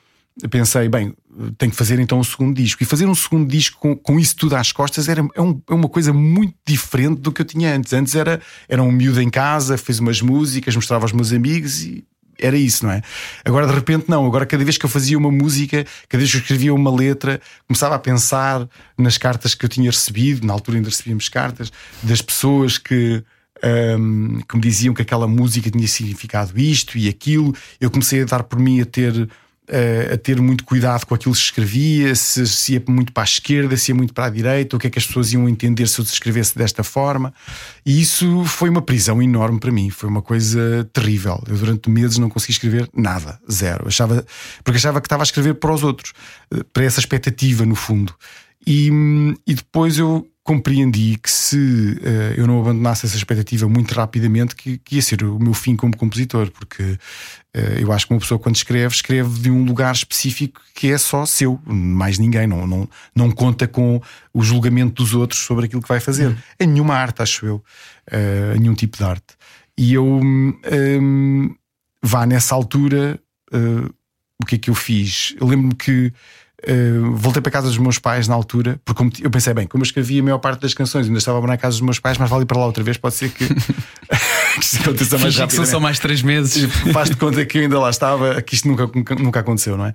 pensei, bem, tenho que fazer então um segundo disco. E fazer um segundo disco com, com isso tudo às costas era, é, um, é uma coisa muito diferente do que eu tinha antes. Antes era, era um miúdo em casa, fez umas músicas, mostrava aos meus amigos e era isso, não é? Agora de repente não. Agora cada vez que eu fazia uma música, cada vez que eu escrevia uma letra, começava a pensar nas cartas que eu tinha recebido. Na altura ainda recebíamos cartas das pessoas que. Um, que me diziam que aquela música tinha significado isto e aquilo, eu comecei a dar por mim a ter a ter muito cuidado com aquilo que se escrevia, se, se ia muito para a esquerda, se ia muito para a direita, o que é que as pessoas iam entender se eu escrevesse desta forma. E isso foi uma prisão enorme para mim, foi uma coisa terrível. Eu durante meses não consegui escrever nada, zero. Achava, porque achava que estava a escrever para os outros, eh, para essa expectativa, no fundo. E, e depois eu compreendi que se uh, eu não abandonasse essa expectativa muito rapidamente, que, que ia ser o meu fim como compositor, porque uh, eu acho que uma pessoa, quando escreve, escreve de um lugar específico que é só seu, mais ninguém, não, não, não conta com o julgamento dos outros sobre aquilo que vai fazer. Uhum. É nenhuma arte, acho eu, uh, nenhum tipo de arte. E eu um, vá nessa altura, o que é que eu fiz? Eu lembro-me que Uh, voltei para casa dos meus pais na altura, porque eu pensei, bem, como eu escrevia a maior parte das canções, ainda estava na casa dos meus pais, mas vale para lá outra vez, pode ser que, (laughs) (laughs) que isto aconteça mais rápido. São só mais três meses. Faz de conta que eu ainda lá estava, que isto nunca, nunca aconteceu, não é?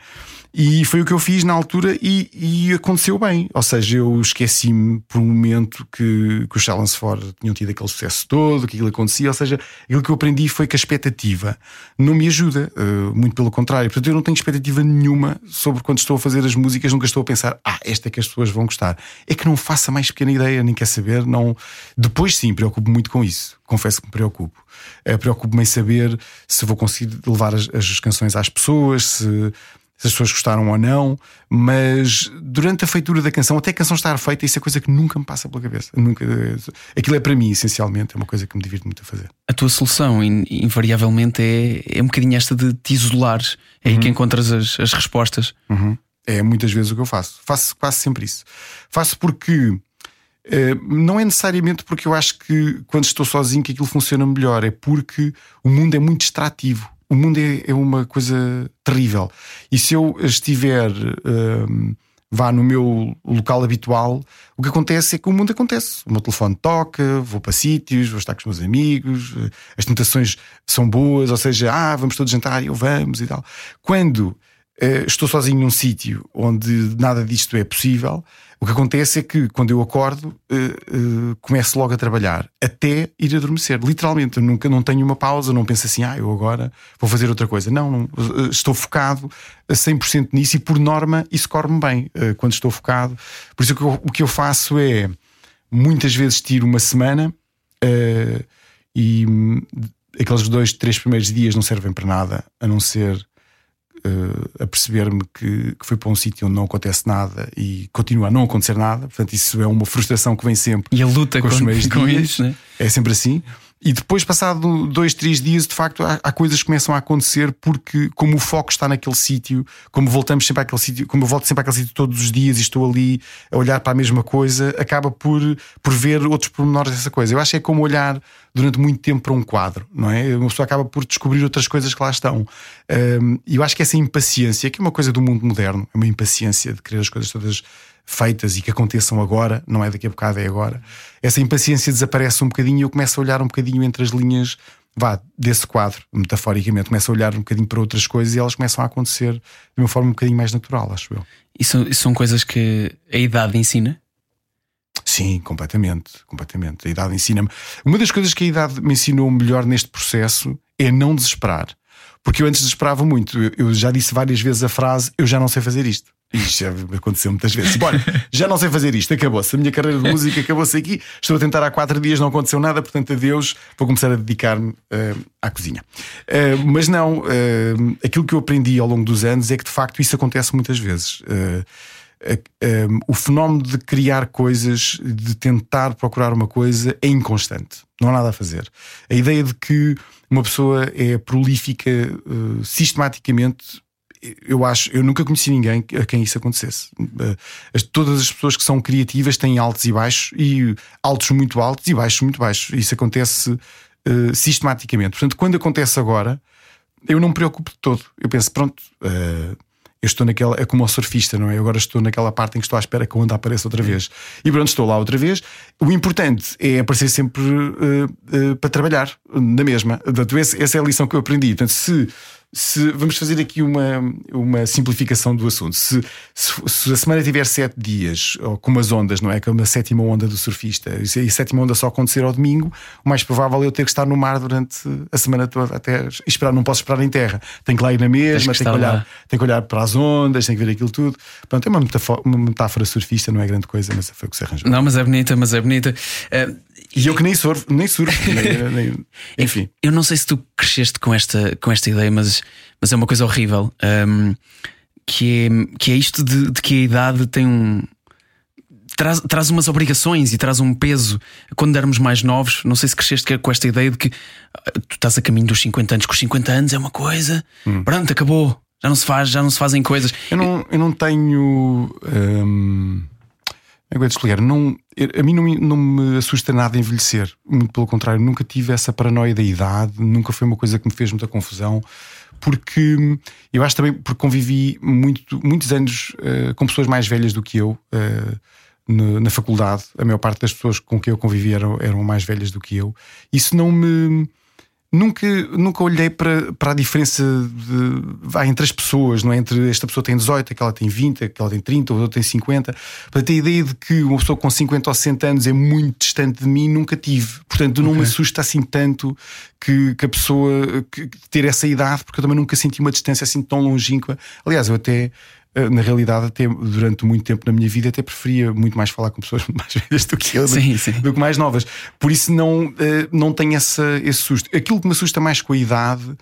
E foi o que eu fiz na altura e, e aconteceu bem. Ou seja, eu esqueci-me por um momento que, que os Challenge For tinham tido aquele sucesso todo, que aquilo acontecia. Ou seja, aquilo que eu aprendi foi que a expectativa não me ajuda, uh, muito pelo contrário. Portanto, eu não tenho expectativa nenhuma sobre quando estou a fazer as músicas, nunca estou a pensar, ah, esta é que as pessoas vão gostar. É que não faço a mais pequena ideia, nem quer saber. Não... Depois sim, preocupo muito com isso. Confesso que me preocupo. Uh, Preocupo-me em saber se vou conseguir levar as, as canções às pessoas, se se as pessoas gostaram ou não, mas durante a feitura da canção, até a canção estar feita, isso é coisa que nunca me passa pela cabeça. Nunca, aquilo é para mim, essencialmente, é uma coisa que me divirto muito a fazer. A tua solução, invariavelmente, é, é um bocadinho esta de te isolares, é uhum. aí que encontras as, as respostas. Uhum. É muitas vezes o que eu faço. Faço quase sempre isso. Faço porque. Uh, não é necessariamente porque eu acho que quando estou sozinho que aquilo funciona melhor, é porque o mundo é muito distrativo o mundo é, é, uma coisa terrível. E se eu estiver. Um, vá no meu local habitual, o que acontece é que o mundo acontece. O meu telefone toca, vou para sítios, vou estar com os meus amigos, as tentações são boas, ou seja, ah, vamos todos jantar, eu vamos e tal. Quando estou sozinho num sítio onde nada disto é possível, o que acontece é que quando eu acordo, uh, uh, começo logo a trabalhar até ir adormecer. Literalmente, eu nunca não tenho uma pausa, não penso assim, ah, eu agora vou fazer outra coisa. Não, não uh, estou focado a 100% nisso e por norma isso corre-me bem quando estou focado. Por isso o que, eu, o que eu faço é muitas vezes tiro uma semana e hum, aqueles dois, três primeiros dias não servem para nada a não ser uh, a perceber-me que, que fui para um sítio onde não acontece nada e continua a não acontecer nada. Portanto, isso é uma frustração que vem sempre. E a luta com, com (laughs) com. Isso, né? É sempre assim. E depois, passado dois, três dias, de facto, há, há, coisas que começam a acontecer porque, como o foco está naquele sítio, como voltamos sempre àquele sítio, como eu volto sempre àquele sítio todos os dias e estou ali a olhar para a mesma coisa, acaba por, por ver outros pormenores dessa coisa. Eu acho que é como olhar durante muito tempo para um quadro, não é? Uma pessoa acaba por descobrir outras coisas que lá estão. E eu acho que essa impaciência, que é uma coisa do mundo moderno, é uma impaciência de querer as coisas todas feitas e que aconteçam agora, não é daqui a bocado, é agora. Essa impaciência desaparece um bocadinho e eu começo a olhar um bocadinho entre as linhas vá, desse quadro, metaforicamente, começo a olhar um bocadinho para outras coisas e elas começam a acontecer de uma forma um bocadinho mais natural, acho eu. E são, são coisas que a idade ensina? Sim, completamente, completamente. A idade ensina-me. Uma das coisas que a idade me ensinou melhor neste processo é não desesperar. Porque eu antes desesperava muito. Eu já disse várias vezes a frase: eu já não sei fazer isto. Isto já aconteceu muitas vezes. Olha, já não sei fazer isto, acabou-se. A minha carreira de música acabou-se aqui. Estou a tentar há quatro dias, não aconteceu nada, portanto, adeus. Vou começar a dedicar-me uh, à cozinha. Uh, mas não, uh, aquilo que eu aprendi ao longo dos anos é que de facto isso acontece muitas vezes. o fenómeno de criar coisas, de tentar procurar uma coisa, é inconstante. Não há nada a fazer. A ideia de que uma pessoa é prolífica sistematicamente eu acho, eu nunca conheci ninguém a quem isso acontecesse. Eh, todas as pessoas que são criativas têm altos e baixos, e altos muito altos e baixos muito baixos. Isso acontece uh, sistematicamente. Portanto, quando acontece agora, eu não me preocupo de todo. Eu penso, pronto, uh, eu estou naquela, é como o surfista, não é? Eu agora estou naquela parte em que estou à espera que a onda apareça outra vez. E pronto, estou lá outra vez. O importante é aparecer sempre uh, para trabalhar na mesma. Essa é a lição que eu aprendi. Portanto, se se vamos fazer aqui uma, uma simplificação do assunto. Se, se, se, a semana tiver sete dias, ou com umas ondas, não é? Que é uma sétima onda do surfista, e a sétima onda só acontecer ao domingo, o mais provável é eu ter que estar no mar durante a semana toda, até esperar, não posso esperar em terra. Tenho que lá ir na mesma, tenho que, olhar, tenho que olhar para as ondas, tenho que ver aquilo tudo. Pronto, é uma metáfora, uma metáfora surfista, não é grande coisa, mas foi o que se arranjou. Não, mas é bonita, mas é bonita. Uh, e eu que nem surfo, nem surfo, (laughs) nem, nem, enfim. Eu não sei se tu cresceste com esta, com esta ideia, mas, mas é uma coisa horrível. Um, que, é, que é isto de, de, que a idade tem um. Traz, traz umas obrigações e traz um peso. Quando éramos mais novos, não sei se cresceste com esta ideia de que ah, tu estás a caminho dos 50 anos, com os 50 anos é uma coisa, hum. pronto, acabou, já não se faz, já não se fazem coisas. Eu não, eu não tenho. Hum que explicar? Não, a mim não me, não me assusta nada envelhecer. Muito pelo contrário, nunca tive essa paranoia da idade, nunca foi uma coisa que me fez muita confusão. Porque eu acho também porque convivi muito, muitos anos uh, com pessoas mais velhas do que eu uh, na, na, faculdade. A maior parte das pessoas com quem eu convivi eram, eram mais velhas do que eu. Isso não me nunca, nunca olhei para, para a diferença de, vai, entre as pessoas, não é? Entre esta pessoa tem 18, aquela tem 20, aquela tem 30, ou outra tem 50. Portanto, a ideia de que uma pessoa com 50 ou 60 anos é muito distante de mim, nunca tive. Portanto, não okay. me assusta assim tanto que, que a pessoa que, ter essa idade, porque eu também nunca senti uma distância assim tão longínqua. Aliás, eu até na realidade, até durante muito tempo na minha vida, até preferia muito mais falar com pessoas (laughs) mais velhas do que eu, sim, do, sim. do, que mais novas. Por isso, não, eh, não tenho essa, esse susto. Aquilo que me assusta mais com a idade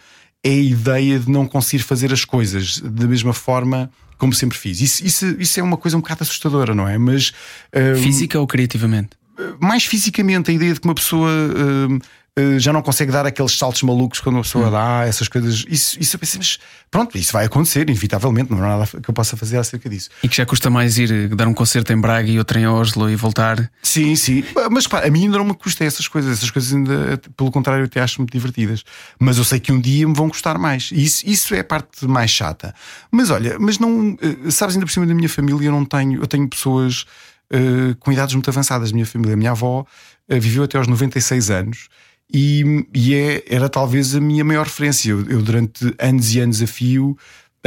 é a ideia de não conseguir fazer as coisas da mesma forma como sempre fiz. Isso, isso, isso é uma coisa um bocado assustadora, não é? Mas. Uh, Física ou criativamente? Mais fisicamente, a ideia de que uma pessoa. Uh, eh, já não consegue dar aqueles saltos malucos quando uma pessoa hum. dá, essas coisas. Isso, isso eu pensei, mas pronto, isso vai acontecer, inevitavelmente, não há nada que eu possa fazer acerca disso. E que já custa mais ir eh, dar um concerto em Braga e outro em Oslo e voltar. Sim, sim. Mas pá, a mim ainda não me custa essas coisas. Essas coisas ainda, pelo contrário, eu até acho muito divertidas. Mas eu sei que um dia me vão gostar mais. E isso, isso é a parte mais chata. Mas olha, mas não. Eh, sabes, ainda por cima da minha família, eu não tenho. Eu tenho pessoas. Uh, com idades muito avançadas. Minha família, a minha avó uh, viveu até aos 96 anos e, e é, era talvez a minha maior referência. Eu, eu, durante anos e anos a fio,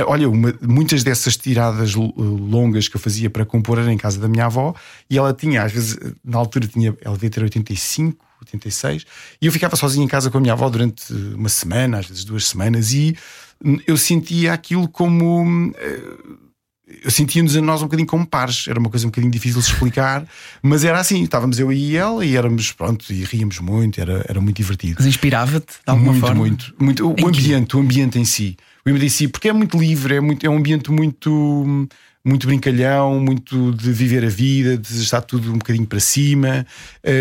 Olha, uma, muitas dessas tiradas longas que eu fazia para compor era em casa da minha avó e ela tinha, às vezes, na altura tinha, ela devia ter 85, 86, e eu ficava sozinho em casa com a minha avó durante uma semana, às vezes duas semanas, e eu sentia aquilo como. Eu sentia-nos a nós um bocadinho como pares, era uma coisa um bocadinho difícil de explicar, mas era assim, estávamos eu e ela e éramos, pronto, e ríamos muito, era, era muito divertido. Mas inspirava-te de alguma muito, forma? Muito, muito. O ambiente, o ambiente em si o MDC, porque é muito livre, é, muito, é um ambiente muito, muito brincalhão, muito de viver a vida, de estar tudo um bocadinho para cima.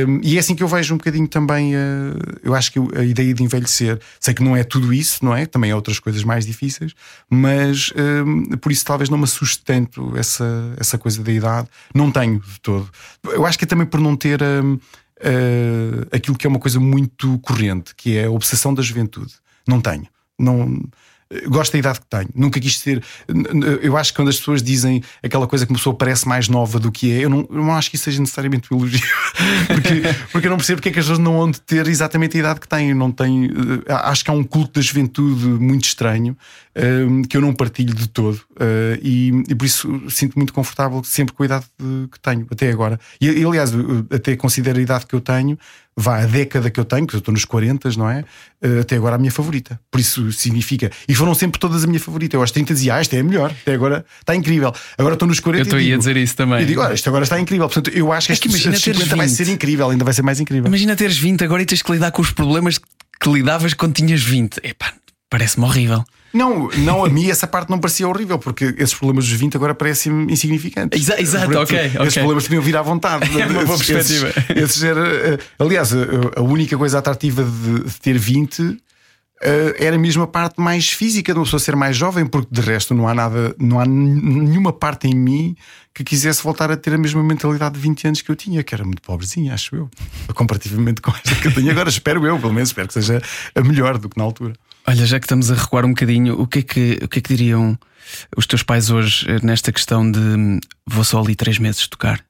Um, e é assim que eu vejo um bocadinho também, uh, eu acho que a ideia de envelhecer. Sei que não é tudo isso, não é? Também há outras coisas mais difíceis, mas um, por isso talvez não me assuste tanto essa, essa coisa da idade. Não tenho de todo. Eu acho que é também por não ter. Um, uh, aquilo que é uma coisa muito corrente, que é a obsessão da juventude. Não tenho. Não, gosto da idade que tenho. Nunca quis ser. Eu acho que quando as pessoas dizem aquela coisa que uma pessoa parece mais nova do que é, eu não, eu não acho que isso seja necessariamente um elogio. (laughs) porque, porque eu não percebo porque é que as pessoas não vão ter exatamente a idade que têm. Não eh, acho que há um culto da juventude muito estranho que eu não partilho de todo. Uh, e, e, por isso sinto muito confortável sempre com a idade que tenho, até agora. E, e aliás, até considero a idade que eu tenho vá a década que eu tenho, que eu estou nos 40, não é? Uh, até agora a minha favorita. Por isso significa. E foram sempre todas a minha favorita. Eu aos 30 dizia, ah, esta é a melhor, até agora está incrível. Agora estou nos 40 Eu estou a dizer isso também. E digo, olha, isto agora está incrível. Portanto, eu acho que, é que imagina 50 vai ser incrível, ainda vai ser mais incrível. Imagina teres 20 agora e tens que lidar com os problemas que lidavas quando tinhas 20. Epá, parece-me horrível. Não, não, a mim essa parte não parecia horrível, porque esses problemas dos 20 agora parecem insignificantes. Exa exato, Portanto, ok. Esses okay. problemas podiam vir à vontade. (laughs) É uma boa perspectiva. Esses, esses era, eh, aliás, a, única coisa atrativa de, de ter 20 uh, eh, era mesmo a parte mais física de uma pessoa ser mais jovem, porque de resto não há nada, não há nenhuma parte em mim que quisesse voltar a ter a mesma mentalidade de 20 anos que eu tinha, que era muito pobrezinha, acho eu, comparativamente com esta que eu tenho agora. espero eu, pelo menos, espero que seja a melhor do que na altura. Olha, já que estamos a recuar um bocadinho, o que é que, o que, é que diriam os teus pais hoje eh, nesta questão de hum, vou só ali três meses tocar?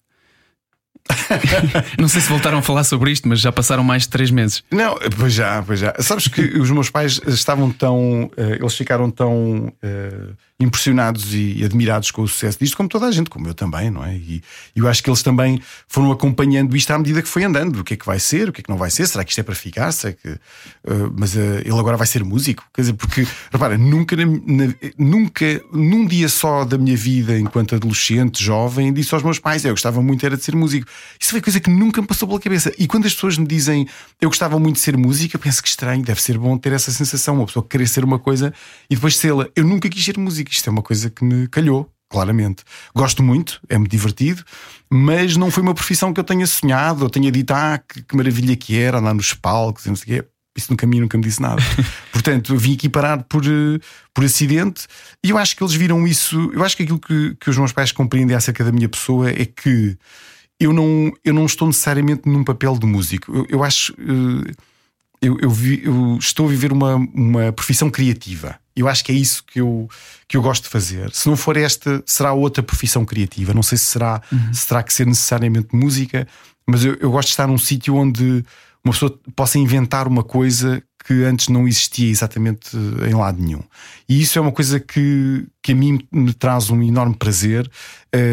(laughs) não sei se voltaram a falar sobre isto, mas já passaram mais de três meses. Não, pois já, pois já. Sabes que os meus pais estavam tão. Uh, eles ficaram tão. Impressionados e admirados com o sucesso disto, como toda a gente, como eu também, não é? E eu acho que eles também foram acompanhando isto à medida que foi andando. O que é que vai ser, o que é que não vai ser, será que isto é para ficar? Será que, uh, mas uh, ele agora vai ser músico? Quer dizer, porque, repara, nunca, na, na, nunca, num dia só da minha vida, enquanto adolescente, jovem, disse aos meus pais, eu gostava muito era de ser músico. Isso foi coisa que nunca me passou pela cabeça. E quando as pessoas me dizem eu gostava muito de ser músico, eu penso que estranho, deve ser bom ter essa sensação, uma pessoa querer ser uma coisa e depois sê-la. Eu nunca quis ser músico isto é uma coisa que me calhou, claramente. Gosto muito, é-me divertido, mas não foi uma profissão que eu tenha sonhado ou tenha dito, ah, que, que maravilha que era andar nos palcos não sei o quê. Isso no caminho nunca me disse nada. (laughs) Portanto, vim aqui parar por, eh, por acidente e eu acho que eles viram isso. Eu acho que aquilo que, que os meus pais compreendem acerca da minha pessoa é que eu não, eu não estou necessariamente num papel de músico. Eu, eu acho. Uh, eu, eu, vi, eu, estou a viver uma, uma profissão criativa. Eu acho que é isso que eu, que eu gosto de fazer. Se não for esta, será outra profissão criativa. Não sei se será, uhum. se terá que ser necessariamente música, mas eu, eu gosto de estar num sítio onde uma pessoa possa inventar uma coisa que antes não existia exatamente em lado nenhum. E isso é uma coisa que, que a mim me traz um enorme prazer.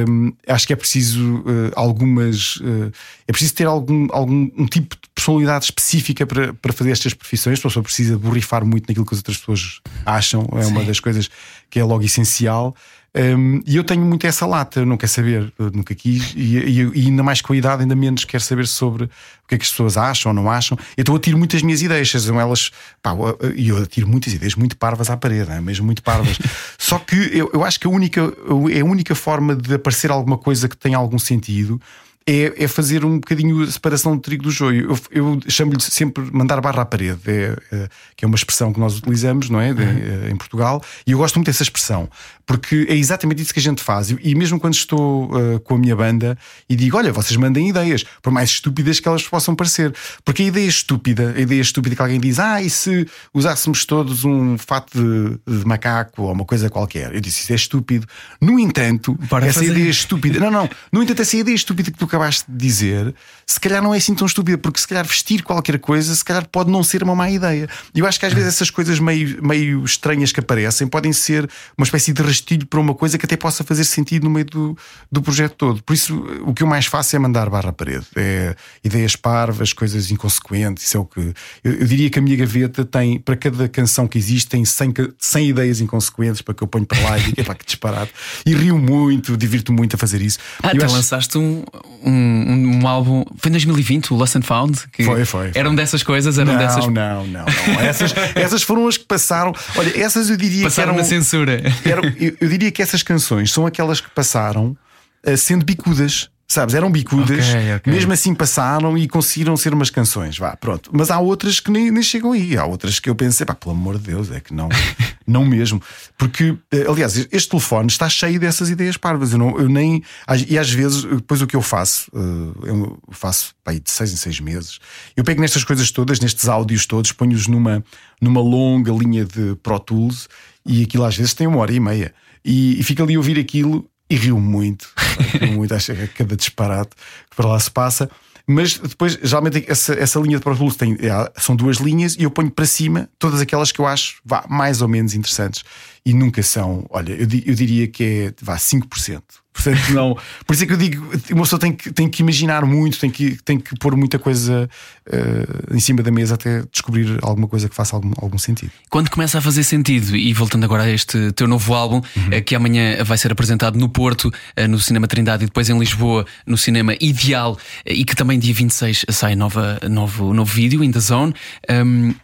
Um, acho que é preciso uh, algumas. Uh, é preciso ter algum, algum um tipo de personalidade específica para, para fazer estas profissões. A pessoa precisa borrifar muito naquilo que as outras pessoas acham, é Sim. uma das coisas que é logo essencial. Um, e eu tenho muito essa lata, não quero saber, nunca quis, e, e, e, ainda mais com a idade, ainda menos quero saber sobre o que é que as pessoas acham ou não acham. Então eu atiro muitas minhas ideias, sejam elas, pá, e eu atiro muitas ideias muito parvas à parede, é? mesmo muito parvas. (laughs) Só que eu, eu acho que a única, é a única forma de aparecer alguma coisa que tenha algum sentido é, é, fazer um bocadinho a separação do trigo do joio. Eu, eu chamo-lhe sempre mandar barra à parede, é, é, que é uma expressão que nós utilizamos, não é? De, uhum. em Portugal, e eu gosto muito dessa expressão, porque é exatamente isso que a gente faz. E mesmo quando estou uh, com a minha banda e digo, olha, vocês mandem ideias, por mais estúpidas que elas possam parecer, porque a ideia estúpida, a ideia estúpida que alguém diz, ah, e se usássemos todos um fato de, de macaco ou uma coisa qualquer? Eu disse, isso é estúpido. No entanto, Para essa fazer. ideia estúpida, não, não, no entanto, essa ideia estúpida que tu acabaste de dizer, se calhar não é assim tão estúpida, porque se calhar vestir qualquer coisa, se calhar pode não ser uma má ideia. E eu acho que às vezes essas coisas meio, meio estranhas que aparecem podem ser uma espécie de rastilho para uma coisa que até possa fazer sentido no meio do, do projeto todo. Por isso, o que eu mais faço é mandar barra à parede. É ideias parvas, coisas inconsequentes. Isso é o que. Eu, eu diria que a minha gaveta tem, para cada canção que existe, tem 100, 100 ideias inconsequentes para que eu ponho para lá e digo, epá, que disparado. E rio muito, divirto muito a fazer isso. Ah, até acho- lançaste um, um, um álbum. Foi em 2020, o Lost and Found? Que Foi, foi, foi. Eram dessas coisas, eram não, dessas. não, não, não. Essas, essas foram as que passaram. Olha, essas eu diria Passaram que na eram. censura. eram- eu, eu diria que essas canções são aquelas que passaram eh, sendo bicudas. Sabes, eram bicudas, Ok, ok. mesmo assim passaram e conseguiram ser umas canções. Vá, pronto. Mas há outras que nem, nem chegam aí. Há outras que eu pensei, pá, pelo amor de Deus, é que não, (laughs) não mesmo. Porque, eh, aliás, este telefone está cheio dessas ideias parvas. Eu, não, eu nem. E às vezes, depois o que eu faço, eh, eu faço pá, de seis em seis meses, eu pego nestas coisas todas, nestes áudios todos, ponho-os numa, numa longa linha de Pro Tools e aquilo às vezes tem uma hora e meia. E, e fico ali a ouvir aquilo e rio muito. (laughs) rio muito, acho que é cada disparate que para lá se passa. Mas depois, geralmente, essa, essa linha de Pro tem, é, são duas linhas e eu ponho para cima todas aquelas que eu acho vá, mais ou menos interessantes. E nunca são, olha, eu, eu diria que é vá, 5%. Portanto, não. Por isso é que eu digo, uma pessoa tem que, tem que imaginar muito, tem que, tem que pôr muita coisa eh, em cima da mesa até descobrir alguma coisa que faça algum, algum sentido. Quando começa a fazer sentido, e voltando agora a este teu novo álbum, eh, que amanhã vai ser apresentado no Porto, eh, no Cinema Trindade, e depois em Lisboa, no Cinema Ideal, e que também dia 26 sai nova, novo, novo vídeo, In the Zone, hum,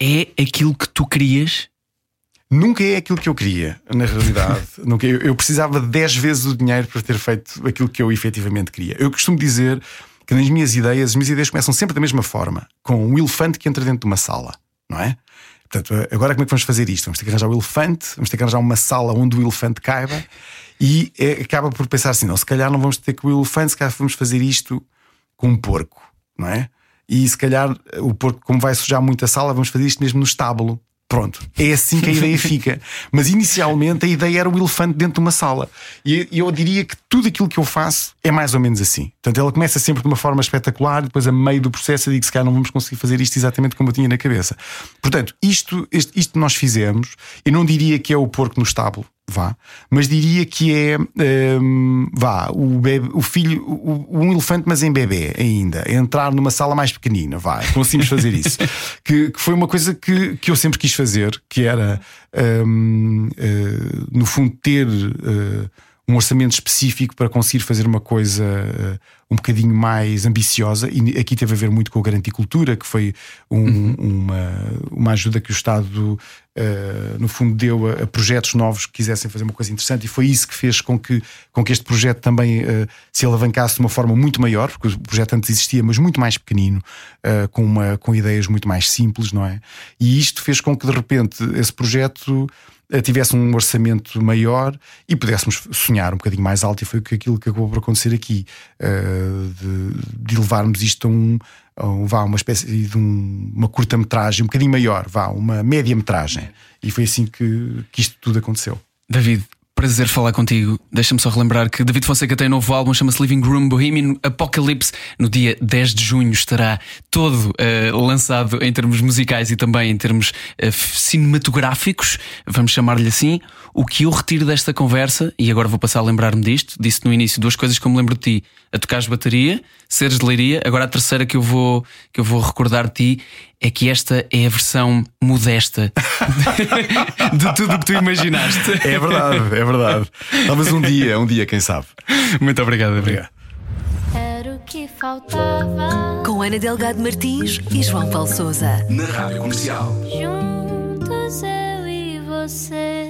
é aquilo que tu querias. Nunca é aquilo que eu queria, na realidade. (laughs) Nunca, eu, eu precisava de 10 vezes o dinheiro para ter feito aquilo que eu efetivamente queria. Eu costumo dizer que nas minhas ideias, as minhas ideias começam sempre da mesma forma, com um elefante que entra dentro de uma sala, não é? Portanto, agora como é que vamos fazer isto? Vamos ter que arranjar o elefante, vamos ter que arranjar uma sala onde o elefante caiba e é- acaba por pensar assim: não, se calhar não vamos ter que o elefante, se calhar vamos fazer isto com um porco, não é? E se calhar o porco, como vai sujar muito a sala, vamos fazer isto mesmo no estábulo. Pronto, é assim que a ideia (laughs) fica. Mas inicialmente a ideia era o elefante dentro de uma sala. E eu diria que tudo aquilo que eu faço é mais ou menos assim. Portanto, ela começa sempre de uma forma espetacular, depois, a meio do processo, eu digo que se calhar não vamos conseguir fazer isto exatamente como eu tinha na cabeça. Portanto, isto, isto, isto nós fizemos, eu não diria que é o porco no estábulo, vá, mas diria que é hum, vá, o, bebê, o filho, o- um elefante, mas em bebê ainda, entrar numa sala mais pequenina, vá, conseguimos fazer isso. (laughs) que, que foi uma coisa que, que eu sempre quis fazer, que era hum, eh, no fundo ter eh, um orçamento específico para conseguir fazer uma coisa eh, um bocadinho mais ambiciosa, e aqui teve a ver muito com a Garanticultura, que foi um- uma, uma ajuda que o Estado, eh, no fundo, deu a, a projetos novos que quisessem fazer uma coisa interessante, e foi isso que fez com que, com que este projeto também eh, se alavancasse de uma forma muito maior, porque o projeto antes existia, mas muito mais pequenino, eh, com, uma, com ideias muito mais simples, não é? E isto fez com que, de repente, esse projeto tivesse um orçamento maior e pudéssemos sonhar um bocadinho mais alto, e foi aquilo que acabou por acontecer aqui, de, de levarmos isto a um. vá, uma espécie de um- uma curta-metragem um bocadinho maior, vá, uma média-metragem. E foi assim que, que isto tudo aconteceu. David, prazer falar contigo. Deixa-me só relembrar que David Fonseca tem um novo álbum, chama-se Living Room Bohemian Apocalypse. No dia 10 de junho estará todo eh, lançado em termos musicais e também em termos f- cinematográficos, vamos chamar-lhe assim. O que eu retiro desta conversa, e agora vou passar a lembrar-me disto, disse no início duas coisas que eu me lembro de ti: a tocares bateria, seres de leiria. Agora a terceira que eu vou, que eu vou recordar de ti é que esta é a versão modesta de tudo o que tu imaginaste. É verdade, é verdade. Talvez um dia, um dia, quem sabe. Muito obrigado. Obrigado. Era o que faltava. Com Ana Delgado Martins e João Paulo Souza. Na Rádio Comercial. Juntos eu e você.